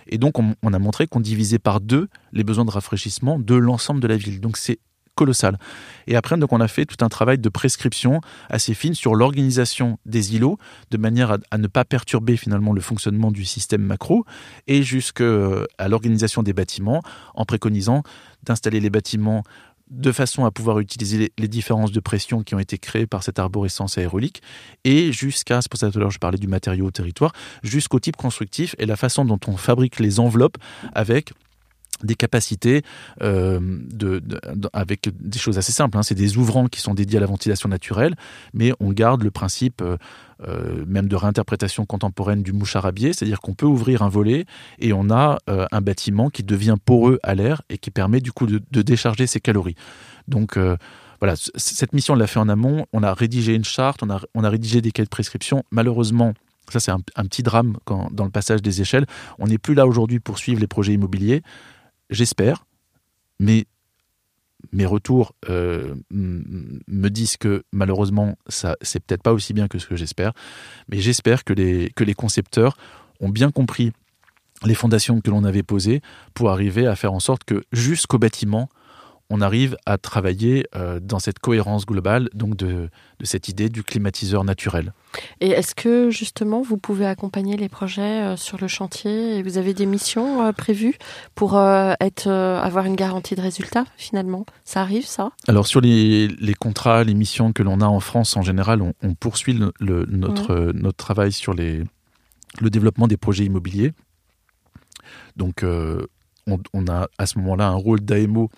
Et donc, on, on a montré qu'on divisait par deux les besoins de rafraîchissement de l'ensemble de la ville. Donc c'est colossal. Et après, donc, on a fait tout un travail de prescription assez fine sur l'organisation des îlots, de manière à, ne pas perturber finalement le fonctionnement du système macro, et jusqu'à euh, l'organisation des bâtiments, en préconisant d'installer les bâtiments de façon à pouvoir utiliser les, différences de pression qui ont été créées par cette arborescence aérolique, et jusqu'à, c'est pour ça que tout à l'heure je parlais du matériau au territoire, jusqu'au type constructif et la façon dont on fabrique les enveloppes avec des capacités euh, avec des choses assez simples. Hein. C'est des ouvrants qui sont dédiés à la ventilation naturelle, mais on garde le principe euh, euh, même de réinterprétation contemporaine du moucharabier, c'est-à-dire qu'on peut ouvrir un volet et on a un bâtiment qui devient poreux à l'air et qui permet du coup de, décharger ses calories. Donc voilà, cette mission on l'a fait en amont, on a rédigé une charte, on a, on a rédigé des cahiers de prescription. Malheureusement, ça c'est un, un, petit drame quand, dans le passage des échelles, on n'est plus là aujourd'hui pour suivre les projets immobiliers j'espère, mais mes retours euh, me disent que malheureusement, ça c'est peut-être pas aussi bien que ce que j'espère, mais j'espère que les, que les concepteurs ont bien compris les fondations que l'on avait posées pour arriver à faire en sorte que jusqu'au bâtiment, on arrive à travailler euh, dans cette cohérence globale donc de, cette idée du climatiseur naturel. Et est-ce que justement vous pouvez accompagner les projets euh, sur le chantier et vous avez des missions euh, prévues pour être, avoir une garantie de résultat finalement? Ça arrive ça? Alors sur les, contrats, les missions que l'on a en France en général, on, poursuit le, notre, notre travail sur les, le développement des projets immobiliers. Donc on, on, a à ce moment-là un rôle d'AMO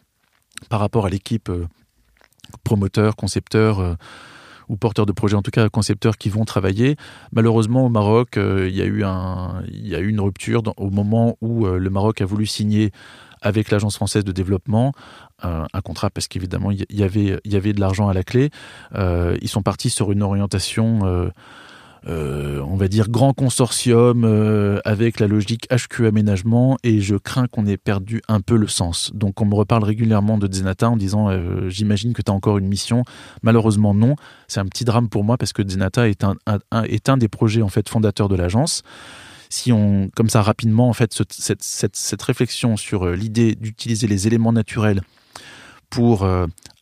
par rapport à l'équipe euh, promoteur, concepteur euh, ou porteur de projet, en tout cas concepteurs qui vont travailler. Malheureusement, au Maroc, euh, il, y a eu une rupture au moment où le Maroc a voulu signer avec l'Agence française de développement un, contrat parce qu'évidemment il y avait de l'argent à la clé. ils sont partis sur une orientation euh, on va dire, grand consortium euh, avec la logique HQ aménagement et je crains qu'on ait perdu un peu le sens. Donc on me reparle régulièrement de Zenata en disant euh, j'imagine que tu as encore une mission. Malheureusement non, c'est un petit drame pour moi parce que Zenata est un, est un des projets en fait fondateurs de l'agence si on, comme ça rapidement, en fait, cette, cette, réflexion sur l'idée d'utiliser les éléments naturels pour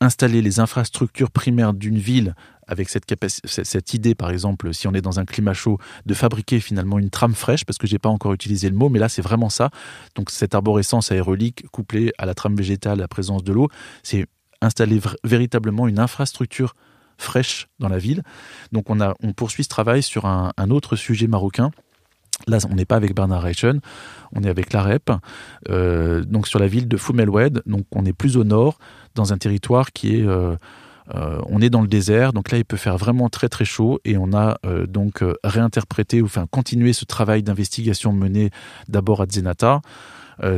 installer les infrastructures primaires d'une ville avec cette, idée, par exemple, si on est dans un climat chaud, de fabriquer finalement une trame fraîche, parce que j'ai pas encore utilisé le mot, mais là c'est vraiment ça. Donc cette arborescence aérolique couplée à la trame végétale, la présence de l'eau, c'est installer véritablement une infrastructure fraîche dans la ville. Donc on, poursuit ce travail sur un, autre sujet marocain. Là, on n'est pas avec Bernard Reichen, on est avec l'AREP, euh, donc sur la ville de Fumelwed. Donc on est plus au nord, dans un territoire qui est euh, euh, on est dans le désert, donc là il peut faire vraiment très très chaud et on a euh, donc euh, réinterprété ou enfin continué ce travail d'investigation mené d'abord à Zenata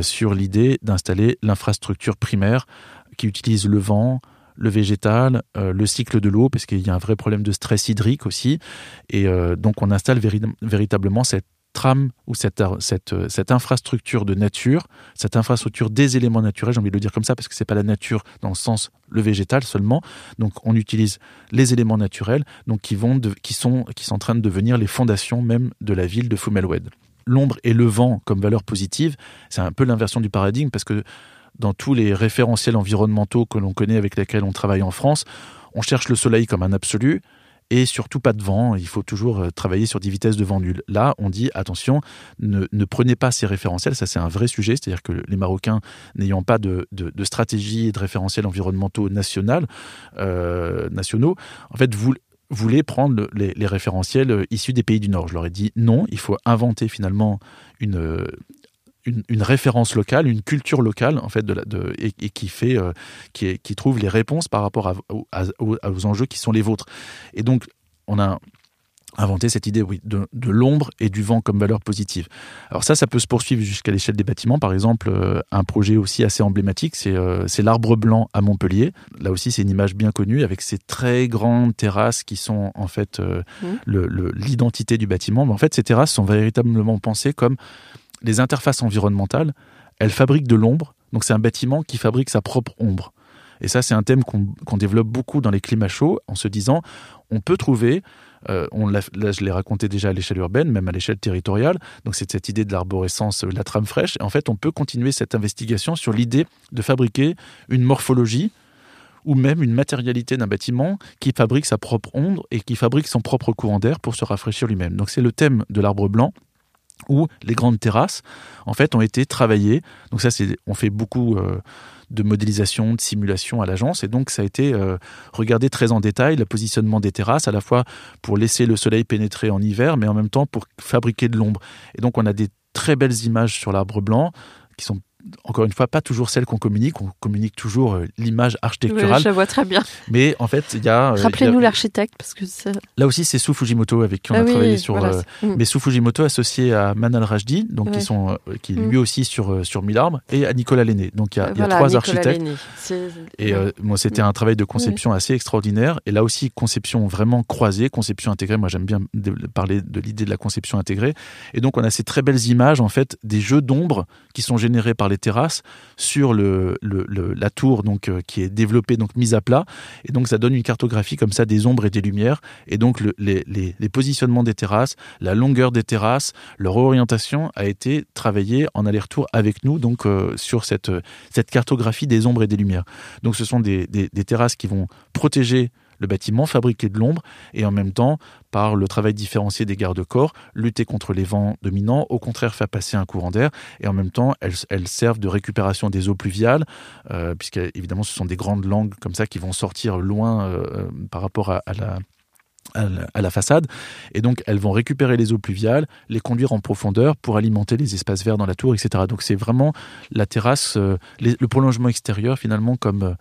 sur l'idée d'installer l'infrastructure primaire qui utilise le vent, le végétal, le cycle de l'eau, parce qu'il y a un vrai problème de stress hydrique aussi. Et donc on installe véritablement cette trame ou cette, cette, cette, infrastructure de nature, cette infrastructure des éléments naturels, j'ai envie de le dire comme ça parce que c'est pas la nature dans le sens le végétal seulement. Donc on utilise les éléments naturels donc qui vont qui sont qui sont en train de devenir les fondations même de la ville de Fumelwed. L'ombre et le vent comme valeur positive, c'est un peu l'inversion du paradigme parce que dans tous les référentiels environnementaux que l'on connaît avec lesquels on travaille en France, on cherche le soleil comme un absolu, et surtout pas de vent. Il faut toujours euh, travailler sur des vitesses de vent nulles. Là, on dit attention, ne, prenez pas ces référentiels. Ça, c'est un vrai sujet. C'est-à-dire que les Marocains, n'ayant pas de, stratégie et de référentiels environnementaux euh, nationaux, en fait, vous, voulaient prendre les, référentiels euh, issus des pays du Nord. Je leur ai dit non, il faut inventer finalement une, une, une, référence locale, une culture locale en fait de, la, de et, et, qui fait euh, qui, qui, trouve les réponses par rapport à, à, aux, aux, enjeux qui sont les vôtres. Et donc on a inventé cette idée oui, de, de l'ombre et du vent comme valeur positive. Alors ça, ça peut se poursuivre jusqu'à l'échelle des bâtiments. Par exemple, euh, un projet aussi assez emblématique, c'est euh, l'arbre blanc à Montpellier. Là aussi, c'est une image bien connue avec ces très grandes terrasses qui sont en fait euh, mmh. l'identité le, du bâtiment. Mais en fait, ces terrasses sont véritablement pensées comme les interfaces environnementales. Elles fabriquent de l'ombre. Donc c'est un bâtiment qui fabrique sa propre ombre. Et ça, c'est un thème qu'on qu développe beaucoup dans les climats chauds en se disant, on peut trouver euh, on je l'ai raconté déjà à l'échelle urbaine, même à l'échelle territoriale. Donc, c'est cette idée de l'arborescence, la trame fraîche. Et en fait, on peut continuer cette investigation sur l'idée de fabriquer une morphologie ou même une matérialité d'un bâtiment qui fabrique sa propre ombre et qui fabrique son propre courant d'air pour se rafraîchir lui-même. Donc, c'est le thème de l'arbre blanc où les grandes terrasses, en fait, ont été travaillées. Donc, ça, on fait beaucoup. Euh, de modélisation, de simulation à l'agence. Et donc, ça a été euh, regardé très en détail, le positionnement des terrasses, à la fois pour laisser le soleil pénétrer en hiver, mais en même temps pour fabriquer de l'ombre. Et donc, on a des très belles images sur l'arbre blanc qui sont encore une fois, pas toujours celle qu'on communique. On communique toujours euh, l'image architecturale. Oui, je vois très bien. Mais en fait, il y a. Euh, Rappelez-nous l'architecte, parce que là aussi, c'est Sou Fujimoto avec qui on ah a oui, travaillé sur. voilà, euh, mais Sou Fujimoto associé à Manal Rajdi, donc Ouais. qui sont, qui Mm. lui aussi sur sur Milarbre, et à Nicolas Lenné. Donc il y a, y trois Nicolas architectes. Et euh, moi, c'était un travail de conception assez extraordinaire. Et là aussi, conception vraiment croisée, conception intégrée. Moi, j'aime bien parler de l'idée de la conception intégrée. Et donc, on a ces très belles images, en fait, des jeux d'ombre qui sont générés par les terrasses sur la tour, donc euh, qui est développée, donc mise à plat. Et donc, ça donne une cartographie comme ça des ombres et des lumières. Et donc, le- les, positionnements des terrasses, la longueur des terrasses, leur orientation a été travaillée en aller-retour avec nous, donc euh, sur cette cartographie des ombres et des lumières. Donc ce sont des terrasses qui vont protéger le bâtiment, fabriquer de l'ombre, et en même temps, par le travail différencié des garde-corps, lutter contre les vents dominants, au contraire faire passer un courant d'air, et en même temps, elles, servent de récupération des eaux pluviales, euh, puisque évidemment ce sont des grandes langues comme ça qui vont sortir loin euh, par rapport à, la façade. Et donc, elles vont récupérer les eaux pluviales, les conduire en profondeur pour alimenter les espaces verts dans la tour, etc. Donc, c'est vraiment la terrasse, euh, le prolongement extérieur, finalement, comme, euh,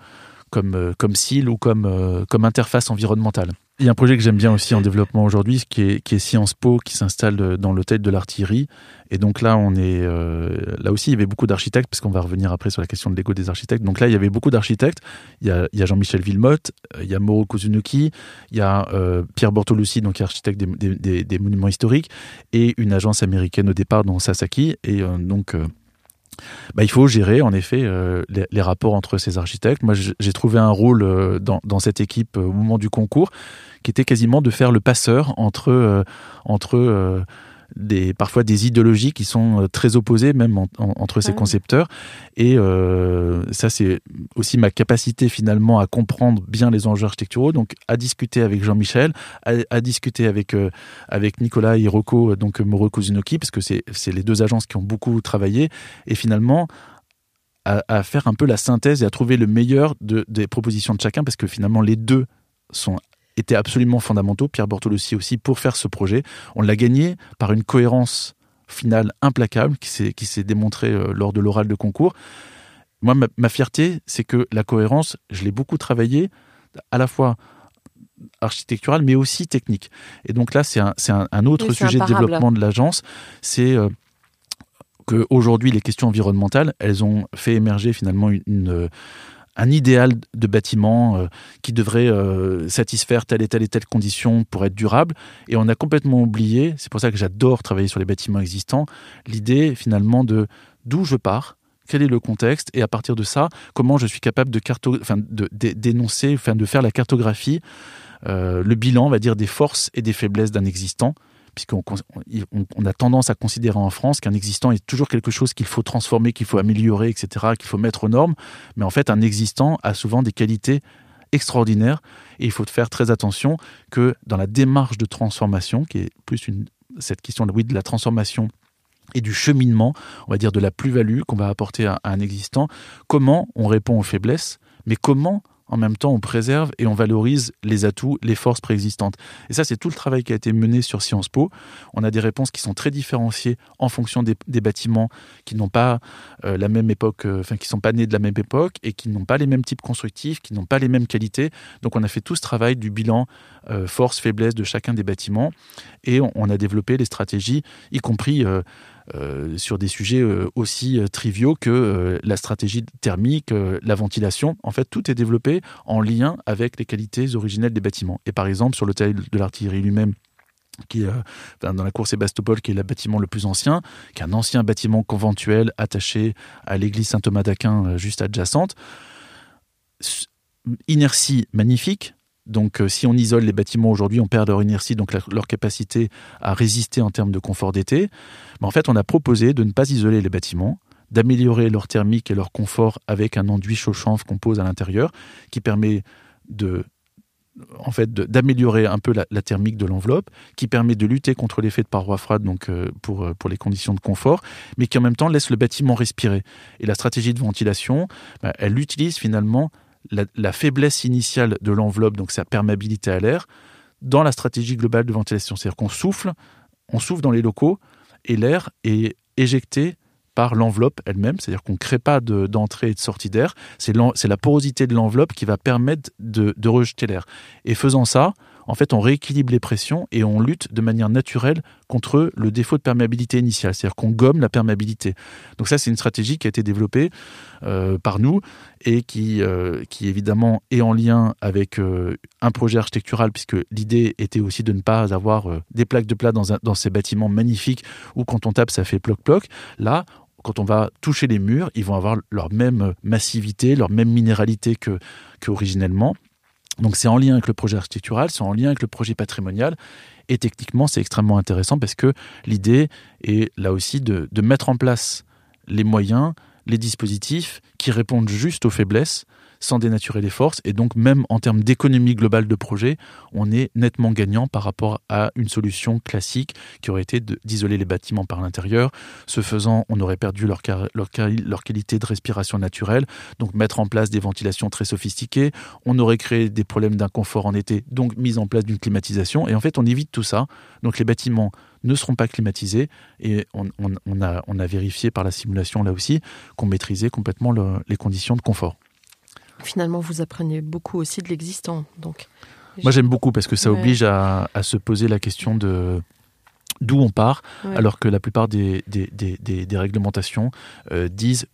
comme, euh, comme cils ou comme, euh, comme interface environnementale. Il y a un projet que j'aime bien aussi en développement aujourd'hui, qui est, Sciences Po, qui s'installe euh, dans l'hôtel de l'artillerie. Et donc là, on est là aussi, il y avait beaucoup d'architectes, parce qu'on va revenir après sur la question de l'ego des architectes. Donc là, il y avait beaucoup d'architectes. Il y a, Jean-Michel Villemotte, il y a Mauro Kozunuki, il y a euh, Pierre Bortolucci, donc architecte des, monuments historiques, et une agence américaine au départ, dont Sasaki. Et donc, bah, il faut gérer en effet euh, les, rapports entre ces architectes. Moi, j'ai trouvé un rôle euh, dans, dans cette équipe euh, au moment du concours qui était quasiment de faire le passeur entre, entre des, parfois des idéologies qui sont euh, très opposées même en- en- entre ces Ouais. concepteurs. Et euh, ça, c'est aussi ma capacité finalement à comprendre bien les enjeux architecturaux, donc à discuter avec Jean-Michel, à, à discuter avec, euh, avec Nicolas Hiroko, donc Moro Kuzunoki, parce que c'est c'est les deux agences qui ont beaucoup travaillé, et finalement à, à faire un peu la synthèse et à trouver le meilleur de, des propositions de chacun, parce que finalement les deux sont étaient absolument fondamentaux, Pierre Bortolossi aussi, pour faire ce projet. On l'a gagné par une cohérence finale implacable qui s'est démontrée euh, lors de l'oral de concours. Moi, ma, ma fierté, c'est que la cohérence, je l'ai beaucoup travaillé, à la fois architecturale, mais aussi technique. Et donc là, c'est un, un, un autre Oui, sujet de développement de l'agence. C'est euh, qu'aujourd'hui, les questions environnementales, elles ont fait émerger finalement une, une, un idéal de bâtiment euh, qui devrait euh, satisfaire telle et telle et telle condition pour être durable. Et on a complètement oublié, c'est pour ça que j'adore travailler sur les bâtiments existants, l'idée finalement de d'où je pars, quel est le contexte, et à partir de ça, comment je suis capable de, de, de- d'énoncer, enfin, de faire la cartographie, euh, le bilan, on va dire, des forces et des faiblesses d'un existant puisqu'on on, on a tendance à considérer en France qu'un existant est toujours quelque chose qu'il faut transformer, qu'il faut améliorer, etc., qu'il faut mettre aux normes. Mais en fait, un existant a souvent des qualités extraordinaires et il faut faire très attention que dans la démarche de transformation, qui est plus cette question de la transformation et du cheminement, on va dire de la plus-value qu'on va apporter à un existant, comment on répond aux faiblesses, mais comment en même temps on préserve et on valorise les atouts, les forces préexistantes. Et ça, c'est tout le travail qui a été mené sur Sciences Po. On a des réponses qui sont très différenciées en fonction des, bâtiments qui n'ont pas euh, la même époque, euh, enfin qui sont pas nés de la même époque et qui n'ont pas les mêmes types constructifs, qui n'ont pas les mêmes qualités. Donc on a fait tout ce travail du bilan euh, force, faiblesse de chacun des bâtiments et on, a développé les stratégies, y compris euh, sur des sujets euh, aussi euh, triviaux que la stratégie thermique, la ventilation. En fait, tout est développé en lien avec les qualités originelles des bâtiments. Et par exemple, sur l'hôtel de l'artillerie lui-même, qui est dans la cour Sébastopol, qui est le bâtiment le plus ancien, qui est un ancien bâtiment conventuel attaché à l'église Saint-Thomas d'Aquin, juste adjacente. Inertie magnifique, donc, euh, si on isole les bâtiments aujourd'hui, on perd leur inertie, donc leur capacité à résister en termes de confort d'été. Mais en fait, on a proposé de ne pas isoler les bâtiments, d'améliorer leur thermique et leur confort avec un enduit chaud-chanvre qu'on pose à l'intérieur, qui permet de en fait d'améliorer un peu la, thermique de l'enveloppe, qui permet de lutter contre l'effet de paroi froide donc euh, pour, euh, pour les conditions de confort, mais qui en même temps laisse le bâtiment respirer. Et la stratégie de ventilation, bah, elle utilise finalement la, faiblesse initiale de l'enveloppe, donc sa perméabilité à l'air, dans la stratégie globale de ventilation. C'est-à-dire qu'on souffle, on souffle dans les locaux et l'air est éjecté par l'enveloppe elle-même, c'est-à-dire qu'on ne crée pas d'entrée et de sortie d'air, c'est la porosité de l'enveloppe qui va permettre de, de rejeter l'air. Et faisant ça, en fait, on rééquilibre les pressions et on lutte de manière naturelle contre le défaut de perméabilité initiale, c'est-à-dire qu'on gomme la perméabilité. Donc ça, c'est une stratégie qui a été développée euh, par nous et qui, euh, qui évidemment est en lien avec euh, un projet architectural, puisque l'idée était aussi de ne pas avoir des plaques de plat dans, ces bâtiments magnifiques où quand on tape, ça fait ploc-ploc. Là, quand on va toucher les murs, ils vont avoir leur même massivité, leur même minéralité que, que originellement. Donc c'est en lien avec le projet architectural, c'est en lien avec le projet patrimonial. Et techniquement, c'est extrêmement intéressant parce que l'idée est là aussi de, mettre en place les moyens, les dispositifs qui répondent juste aux faiblesses sans dénaturer les forces. Et donc, même en termes d'économie globale de projet, on est nettement gagnant par rapport à une solution classique qui aurait été d'isoler les bâtiments par l'intérieur. Ce faisant, on aurait perdu leur, leur, qualité de respiration naturelle. Donc, mettre en place des ventilations très sophistiquées. On aurait créé des problèmes d'inconfort en été, donc mise en place d'une climatisation. Et en fait, on évite tout ça. Donc, les bâtiments ne seront pas climatisés et on a, vérifié par la simulation là aussi qu'on maîtrisait complètement les conditions de confort. Finalement, vous apprenez beaucoup aussi de l'existant. Donc, Moi, j'aime beaucoup parce que ça oblige à, se poser la question de d'où on part, alors que la plupart des, des, des, réglementations euh, disent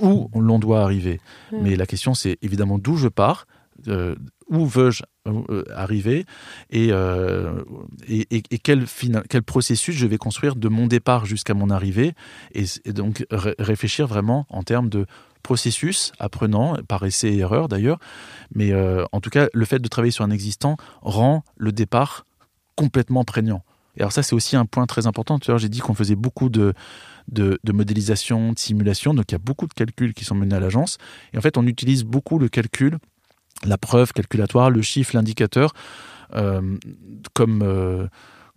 où l'on doit arriver. Mais la question, c'est évidemment d'où je pars, euh, où veux-je euh, arriver et, et, et, quel, quel, processus je vais construire de mon départ jusqu'à mon arrivée et, donc réfléchir vraiment en termes de processus apprenant, par essai et erreur d'ailleurs, mais euh, en tout cas, le fait de travailler sur un existant rend le départ complètement prégnant. Et alors ça, c'est aussi un point très important. Tu vois, j'ai dit qu'on faisait beaucoup de, de, modélisation, de simulation, donc il y a beaucoup de calculs qui sont menés à l'agence. Et en fait, on utilise beaucoup le calcul, la preuve calculatoire, le chiffre, l'indicateur, euh, comme... Euh,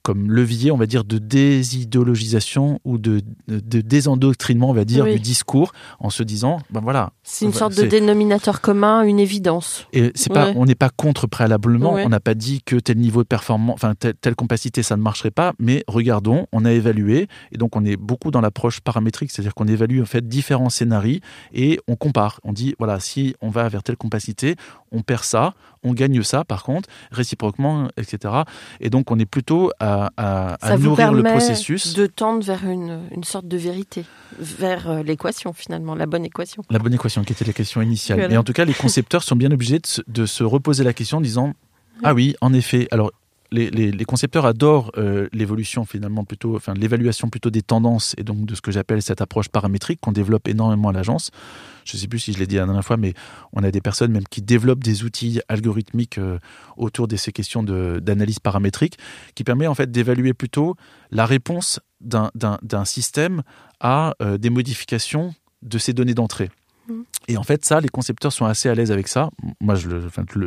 comme levier, on va dire, de désidéologisation ou de, de, désendoctrinement, on va dire, du discours, en se disant, ben voilà. C'est une sorte de dénominateur commun, une évidence. Et c'est pas, on n'est pas contre préalablement. On n'a pas dit que tel niveau de performance, enfin telle, telle, compacité, ça ne marcherait pas. Mais regardons, on a évalué, et donc on est beaucoup dans l'approche paramétrique, c'est-à-dire qu'on évalue en fait différents scénarios et on compare. On dit, voilà, si on va vers telle compacité, on perd ça, on gagne ça, par contre, réciproquement, etc. Et donc on est plutôt à à, nourrir le processus. De tendre vers une, une sorte de vérité, vers euh, l'équation finalement, la bonne équation. La bonne équation qui était la question initiale. Et en tout cas, les concepteurs sont bien obligés de se, de se reposer la question en disant ah oui, en effet. Alors les, concepteurs adorent euh, l'évolution finalement plutôt, enfin l'évaluation plutôt des tendances et donc de ce que j'appelle cette approche paramétrique qu'on développe énormément à l'agence. Je ne sais plus si je l'ai dit la dernière fois, mais on a des personnes même qui développent des outils algorithmiques euh, autour de ces questions d'analyse paramétrique qui permet en fait d'évaluer plutôt la réponse d'un système à euh, des modifications de ces données d'entrée. Et en fait, ça, les concepteurs sont assez à l'aise avec ça. Moi, je le,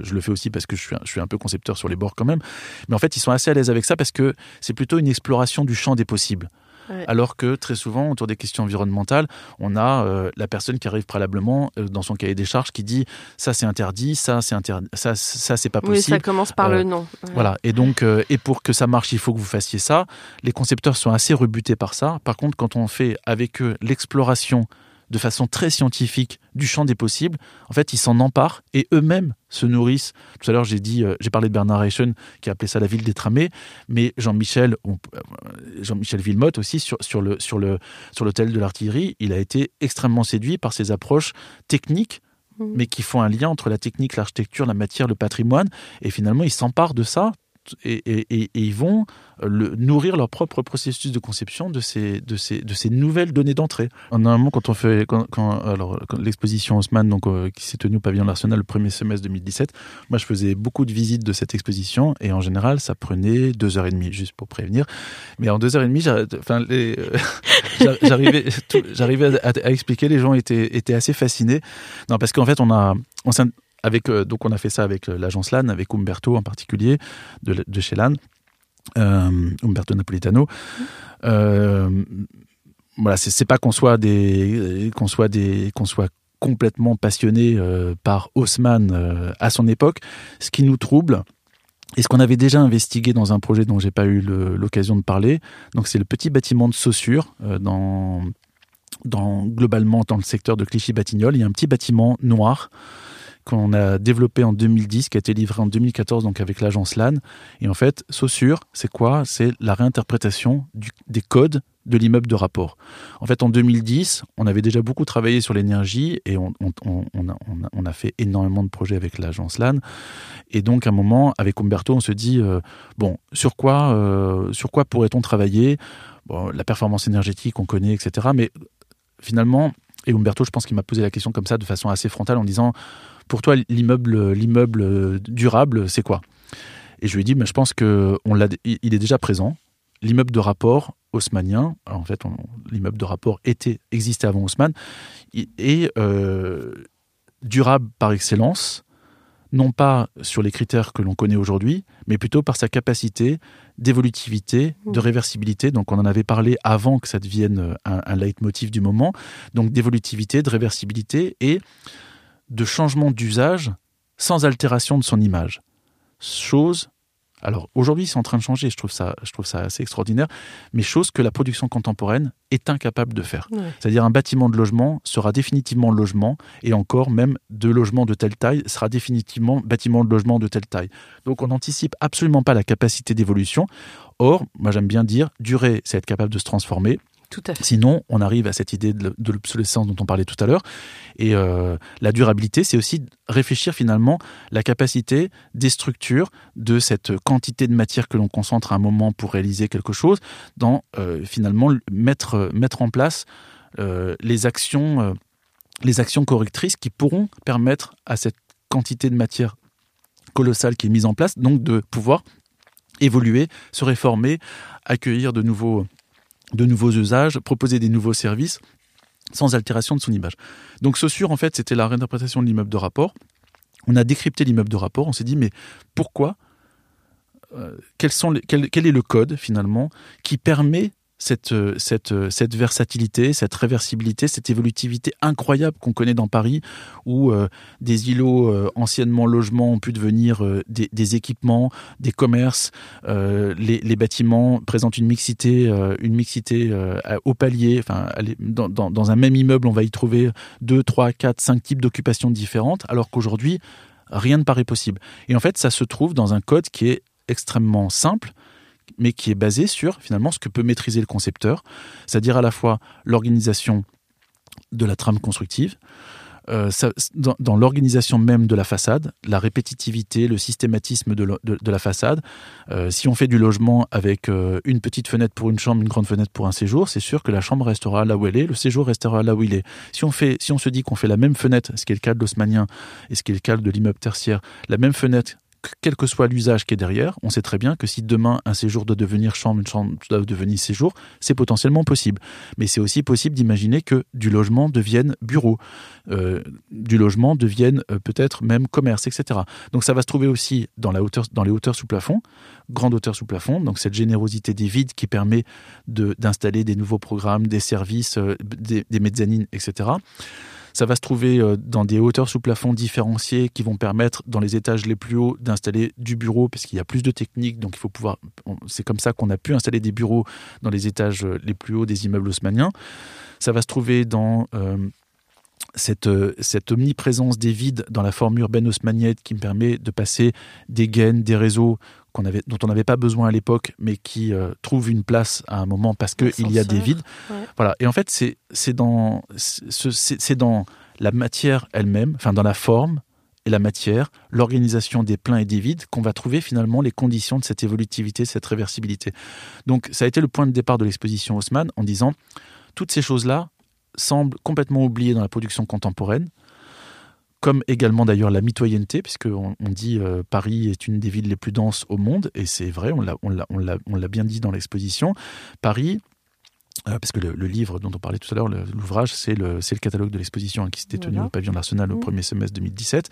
je le fais aussi parce que je suis, un, je suis un peu concepteur sur les bords quand même. Mais en fait, ils sont assez à l'aise avec ça parce que c'est plutôt une exploration du champ des possibles. Ouais. alors que très souvent, autour des questions environnementales, on a euh, la personne qui arrive préalablement euh, dans son cahier des charges qui dit ça c'est interdit, ça c'est interdit, ça, ça c'est pas Oui, possible. ça commence par Euh, le nom. Ouais. Voilà. Et donc, euh, et pour que ça marche, il faut que vous fassiez ça. Les concepteurs sont assez rebutés par ça. Par contre, quand on fait avec eux l'exploration de façon très scientifique du champ des possibles, en fait, ils s'en emparent et eux-mêmes se nourrissent. Tout à l'heure, j'ai dit, euh, j'ai parlé de Bernard Reichen qui a appelé ça la ville des tramés, mais Jean-Michel, euh, Jean-Michel Villemotte aussi sur, sur le sur le sur l'hôtel de l'artillerie, il a été extrêmement séduit par ces approches techniques Mhm. mais qui font un lien entre la technique, l'architecture, la matière, le patrimoine, et finalement ils s'emparent de ça et, ils vont euh, nourrir leur propre processus de conception de ces, nouvelles données d'entrée. Normalement, quand on fait quand, quand- alors, l'exposition Haussmann, donc, euh, qui s'est tenue au pavillon de l'Arsenal le premier semestre 2017, moi je faisais beaucoup de visites de cette exposition et en général ça prenait deux heures et demie, juste pour prévenir. Mais en deux heures et demie, euh, *laughs* j'a- j'arrivais, j'arrivais à, à expliquer, les gens étaient, assez fascinés. Parce qu'en fait, on a, avec, euh, donc on a fait ça avec euh, l'agence LAN, avec Umberto en particulier, de, de chez LAN, euh, Umberto Napolitano. Euh, voilà, c'est pas qu'on soit des, qu'on soit des, qu'on soit complètement passionné euh, par Haussmann euh, à son époque. Ce qui nous trouble, et ce qu'on avait déjà investigué dans un projet dont j'ai pas eu l'occasion de parler, donc c'est le petit bâtiment de Saussure euh, dans, dans globalement dans le secteur de Clichy-Batignolles. Il y a un petit bâtiment noir qu'on a développé en 2010, qui a été livré en 2014 donc avec l'agence LAN. Et en fait, Saussure, c'est quoi? C'est la réinterprétation des codes de l'immeuble de rapport. En fait, en 2010, on avait déjà beaucoup travaillé sur l'énergie et on, a, fait énormément de projets avec l'agence LAN. Et donc, à un moment, avec Umberto, on se dit, euh, bon, sur quoi, euh, quoi pourrait-on travailler? La performance énergétique, on connaît, etc. Mais finalement, et Umberto, je pense qu'il m'a posé la question comme ça, de façon assez frontale, en disant, pour toi, l'immeuble, l'immeuble durable, c'est quoi? Et je lui ai dit, mais je pense que on l'a, il est déjà présent. L'immeuble de rapport haussmannien, alors en fait, l'immeuble de rapport était, existait avant Haussmann, est euh, durable par excellence, non pas sur les critères que l'on connaît aujourd'hui, mais plutôt par sa capacité d'évolutivité, de réversibilité. Donc on en avait parlé avant que ça devienne un, un leitmotiv du moment. Donc d'évolutivité, de réversibilité et de changement d'usage sans altération de son image. Chose, alors aujourd'hui c'est en train de changer, je trouve ça, je trouve ça assez extraordinaire, mais chose que la production contemporaine est incapable de faire. Ouais. C'est-à-dire un bâtiment de logement sera définitivement logement et encore même de logement de telle taille sera définitivement bâtiment de logement de telle taille. Donc on n'anticipe absolument pas la capacité d'évolution. Or, moi j'aime bien dire, durer, c'est être capable de se transformer. Sinon, on arrive à cette idée de l'obsolescence dont on parlait tout à l'heure. Et euh, la durabilité, c'est aussi réfléchir finalement la capacité des structures, de cette quantité de matière que l'on concentre à un moment pour réaliser quelque chose, dans euh, finalement le- mettre, euh, mettre en place les actions, les actions correctrices qui pourront permettre à cette quantité de matière colossale qui est mise en place, donc de pouvoir évoluer, se réformer, accueillir de nouveaux, de nouveaux usages, proposer des nouveaux services sans altération de son image. Donc Saussure, en fait, c'était la réinterprétation de l'immeuble de rapport. On a décrypté l'immeuble de rapport, on s'est dit, mais pourquoi euh, quel est le code, finalement, qui permet cette, euh, cette, euh, cette versatilité, cette réversibilité, cette évolutivité incroyable qu'on connaît dans Paris, où euh, des îlots anciennement logements ont pu devenir des, équipements, des commerces, les, bâtiments présentent une mixité, une mixité au palier. Enfin, dans, dans, un même immeuble, on va y trouver deux, trois, quatre, cinq types d'occupations différentes, alors qu'aujourd'hui, rien ne paraît possible. Et en fait, ça se trouve dans un code qui est extrêmement simple, mais qui est basé sur finalement ce que peut maîtriser le concepteur, c'est-à-dire à la fois l'organisation de la trame constructive, euh, dans, l'organisation même de la façade, la répétitivité, le systématisme de, la façade. Euh, si on fait du logement avec euh, une petite fenêtre pour une chambre, une grande fenêtre pour un séjour, c'est sûr que la chambre restera là où elle est, le séjour restera là où il est. Si on, fait, si on se dit qu'on fait la même fenêtre, ce qui est le cas de l'haussmannien et ce qui est le cas de l'immeuble tertiaire, la même fenêtre quel que soit l'usage qui est derrière, on sait très bien que si demain un séjour doit devenir chambre, une chambre doit devenir séjour, c'est potentiellement possible. Mais c'est aussi possible d'imaginer que du logement devienne bureau, euh, du logement devienne euh, peut-être même commerce, etc. Donc ça va se trouver aussi dans, les hauteurs sous plafond, grande hauteur sous plafond, donc cette générosité des vides qui permet d'installer des nouveaux programmes, des services, euh, des mezzanines, etc. Ça va se trouver euh, dans des hauteurs sous plafond différenciées qui vont permettre, dans les étages les plus hauts, d'installer du bureau, parce qu'il y a plus de techniques. Donc, il faut pouvoir. C'est comme ça qu'on a pu installer des bureaux dans les étages euh, les plus hauts des immeubles haussmanniens. Ça va se trouver dans. Euh, cette, cette, omniprésence des vides dans la forme urbaine haussmannienne qui me permet de passer des gaines, des réseaux avait, dont on n'avait pas besoin à l'époque, mais qui euh, trouve une place à un moment parce qu'il y a des vides. Voilà. Et en fait, c'est dans, c'est dans la matière elle-même, enfin dans la forme et la matière, l'organisation des pleins et des vides, qu'on va trouver finalement les conditions de cette évolutivité, cette réversibilité. Donc ça a été le point de départ de l'exposition Haussmann en disant toutes ces choses-là semblent complètement oubliées dans la production contemporaine comme également d'ailleurs la mitoyenneté, puisqu'on on dit euh, Paris est une des villes les plus denses au monde, et c'est vrai, on l'a bien dit dans l'exposition. Paris, euh, parce que le, livre dont on parlait tout à l'heure, l'ouvrage, c'est le, le, catalogue de l'exposition hein, qui s'était tenu au pavillon de l'Arsenal au mmh. premier semestre 2017.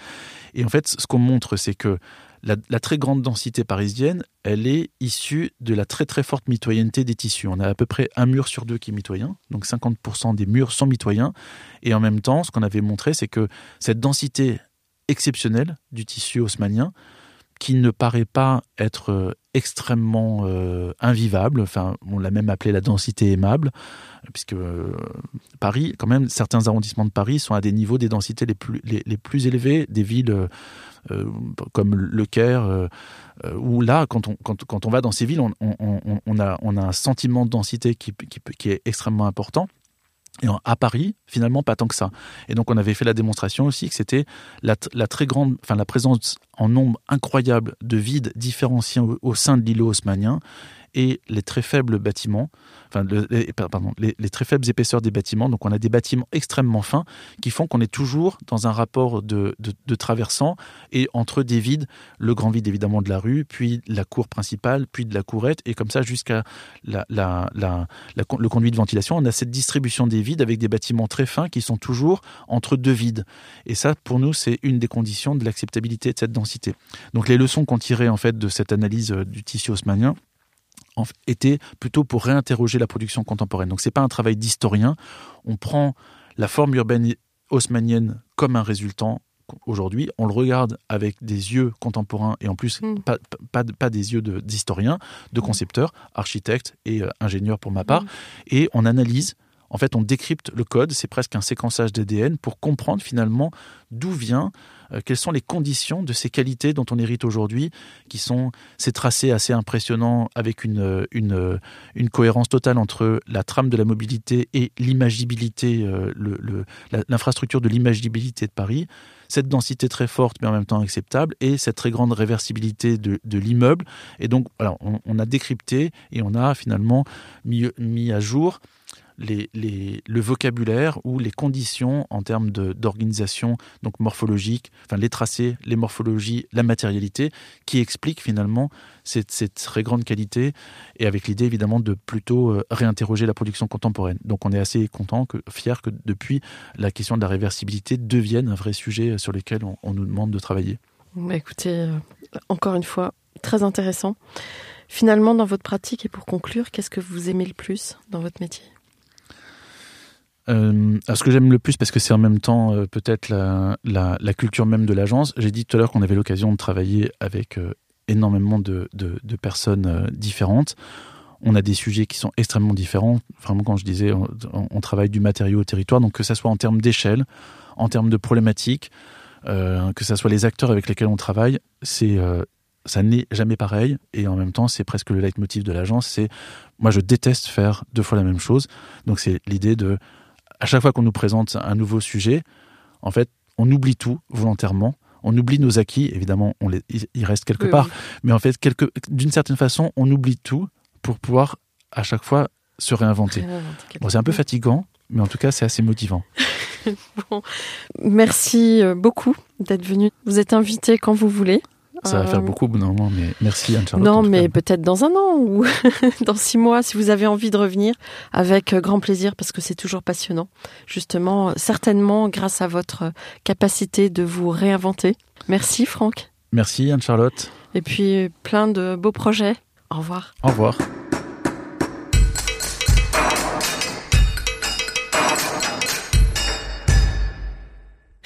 Et en fait, ce qu'on montre, c'est que la, très grande densité parisienne, elle est issue de la très très forte mitoyenneté des tissus. On a à peu près un mur sur deux qui est mitoyen, donc 50% des murs sont mitoyens. Et en même temps, ce qu'on avait montré, c'est que cette densité exceptionnelle du tissu haussmannien, qui ne paraît pas être euh, extrêmement euh, invivable, enfin on l'a même appelé la densité aimable, puisque euh, Paris, quand même, certains arrondissements de Paris sont à des niveaux des densités les plus, les plus élevés des villes comme le Caire, euh, euh, où là, quand on, quand, on va dans ces villes, on, a, on a un sentiment de densité qui, qui, est extrêmement important. Et à Paris, finalement, pas tant que ça. Et donc, on avait fait la démonstration aussi que c'était la, très grande, enfin, la présence en nombre incroyable de vides différenciés au, au sein de l'îlot haussmannien et les très faibles bâtiments, enfin, les, très faibles épaisseurs des bâtiments. Donc, on a des bâtiments extrêmement fins qui font qu'on est toujours dans un rapport de, traversant et entre des vides, le grand vide évidemment de la rue, puis la cour principale, puis de la courette, et comme ça jusqu'à le conduit de ventilation. On a cette distribution des vides avec des bâtiments très fins qui sont toujours entre deux vides. Et ça, pour nous, c'est une des conditions de l'acceptabilité de cette densité. Donc, les leçons qu'on tirait en fait de cette analyse euh, du tissu haussmannien, était plutôt pour réinterroger la production contemporaine. Donc c'est pas un travail d'historien. On prend la forme urbaine haussmannienne comme un résultant aujourd'hui, on le regarde avec des yeux contemporains et en plus hmm. pas, pas, des yeux d'historien, de, de concepteur, architecte et euh, ingénieur pour ma part, hmm. et on analyse en fait, on décrypte le code, c'est presque un séquençage d'ADN pour comprendre finalement d'où vient, quelles sont les conditions de ces qualités dont on hérite aujourd'hui, qui sont ces tracés assez impressionnants avec une, euh, euh, cohérence totale entre la trame de la mobilité et l'imagibilité, l'infrastructure de l'imagibilité de Paris cette densité très forte mais en même temps acceptable et cette très grande réversibilité de, l'immeuble. Et donc, voilà, on, a décrypté et on a finalement mis à jour le vocabulaire ou les conditions en termes d'organisation donc morphologique, enfin les tracés, les morphologies, la matérialité, qui expliquent finalement cette, très grande qualité et avec l'idée évidemment de plutôt euh, réinterroger la production contemporaine. Donc on est assez content, que, fier que depuis la question de la réversibilité devienne un vrai sujet sur lequel on, nous demande de travailler. Bah écoutez, euh, encore une fois, très intéressant. Finalement, dans votre pratique et pour conclure, qu'est-ce que vous aimez le plus dans votre métier? Euh, ce que j'aime le plus, parce que c'est en même temps euh, peut-être la, culture même de l'agence, j'ai dit tout à l'heure qu'on avait l'occasion de travailler avec euh, énormément de, personnes euh, différentes. On a des sujets qui sont extrêmement différents. Vraiment, quand je disais, on, on travaille du matériau au territoire, donc que ça soit en termes d'échelle, en termes de problématiques, que ça soit les acteurs avec lesquels on travaille, c'est ça n'est jamais pareil et en même temps c'est presque le leitmotiv de l'agence c'est moi je déteste faire deux fois la même chose donc c'est l'idée de à chaque fois qu'on nous présente un nouveau sujet, en fait, on oublie tout volontairement. On oublie nos acquis, évidemment, on les, il reste quelque part, mais en fait, d'une certaine façon, on oublie tout pour pouvoir à chaque fois se réinventer. Bon, c'est un peu fatigant, mais en tout cas, c'est assez motivant. *laughs* bon. Merci euh, beaucoup d'être venu. Vous êtes invité quand vous voulez Ça va Euh, faire beaucoup, normalement, mais merci Anne-Charlotte. Non, mais peut-être dans un an ou *laughs* dans six mois, si vous avez envie de revenir, avec euh, grand plaisir, parce que c'est toujours passionnant. Justement, euh, certainement grâce à votre euh, capacité de vous réinventer. Merci Franck. Merci Anne-Charlotte. Et puis plein de beaux projets. Au revoir. Au revoir.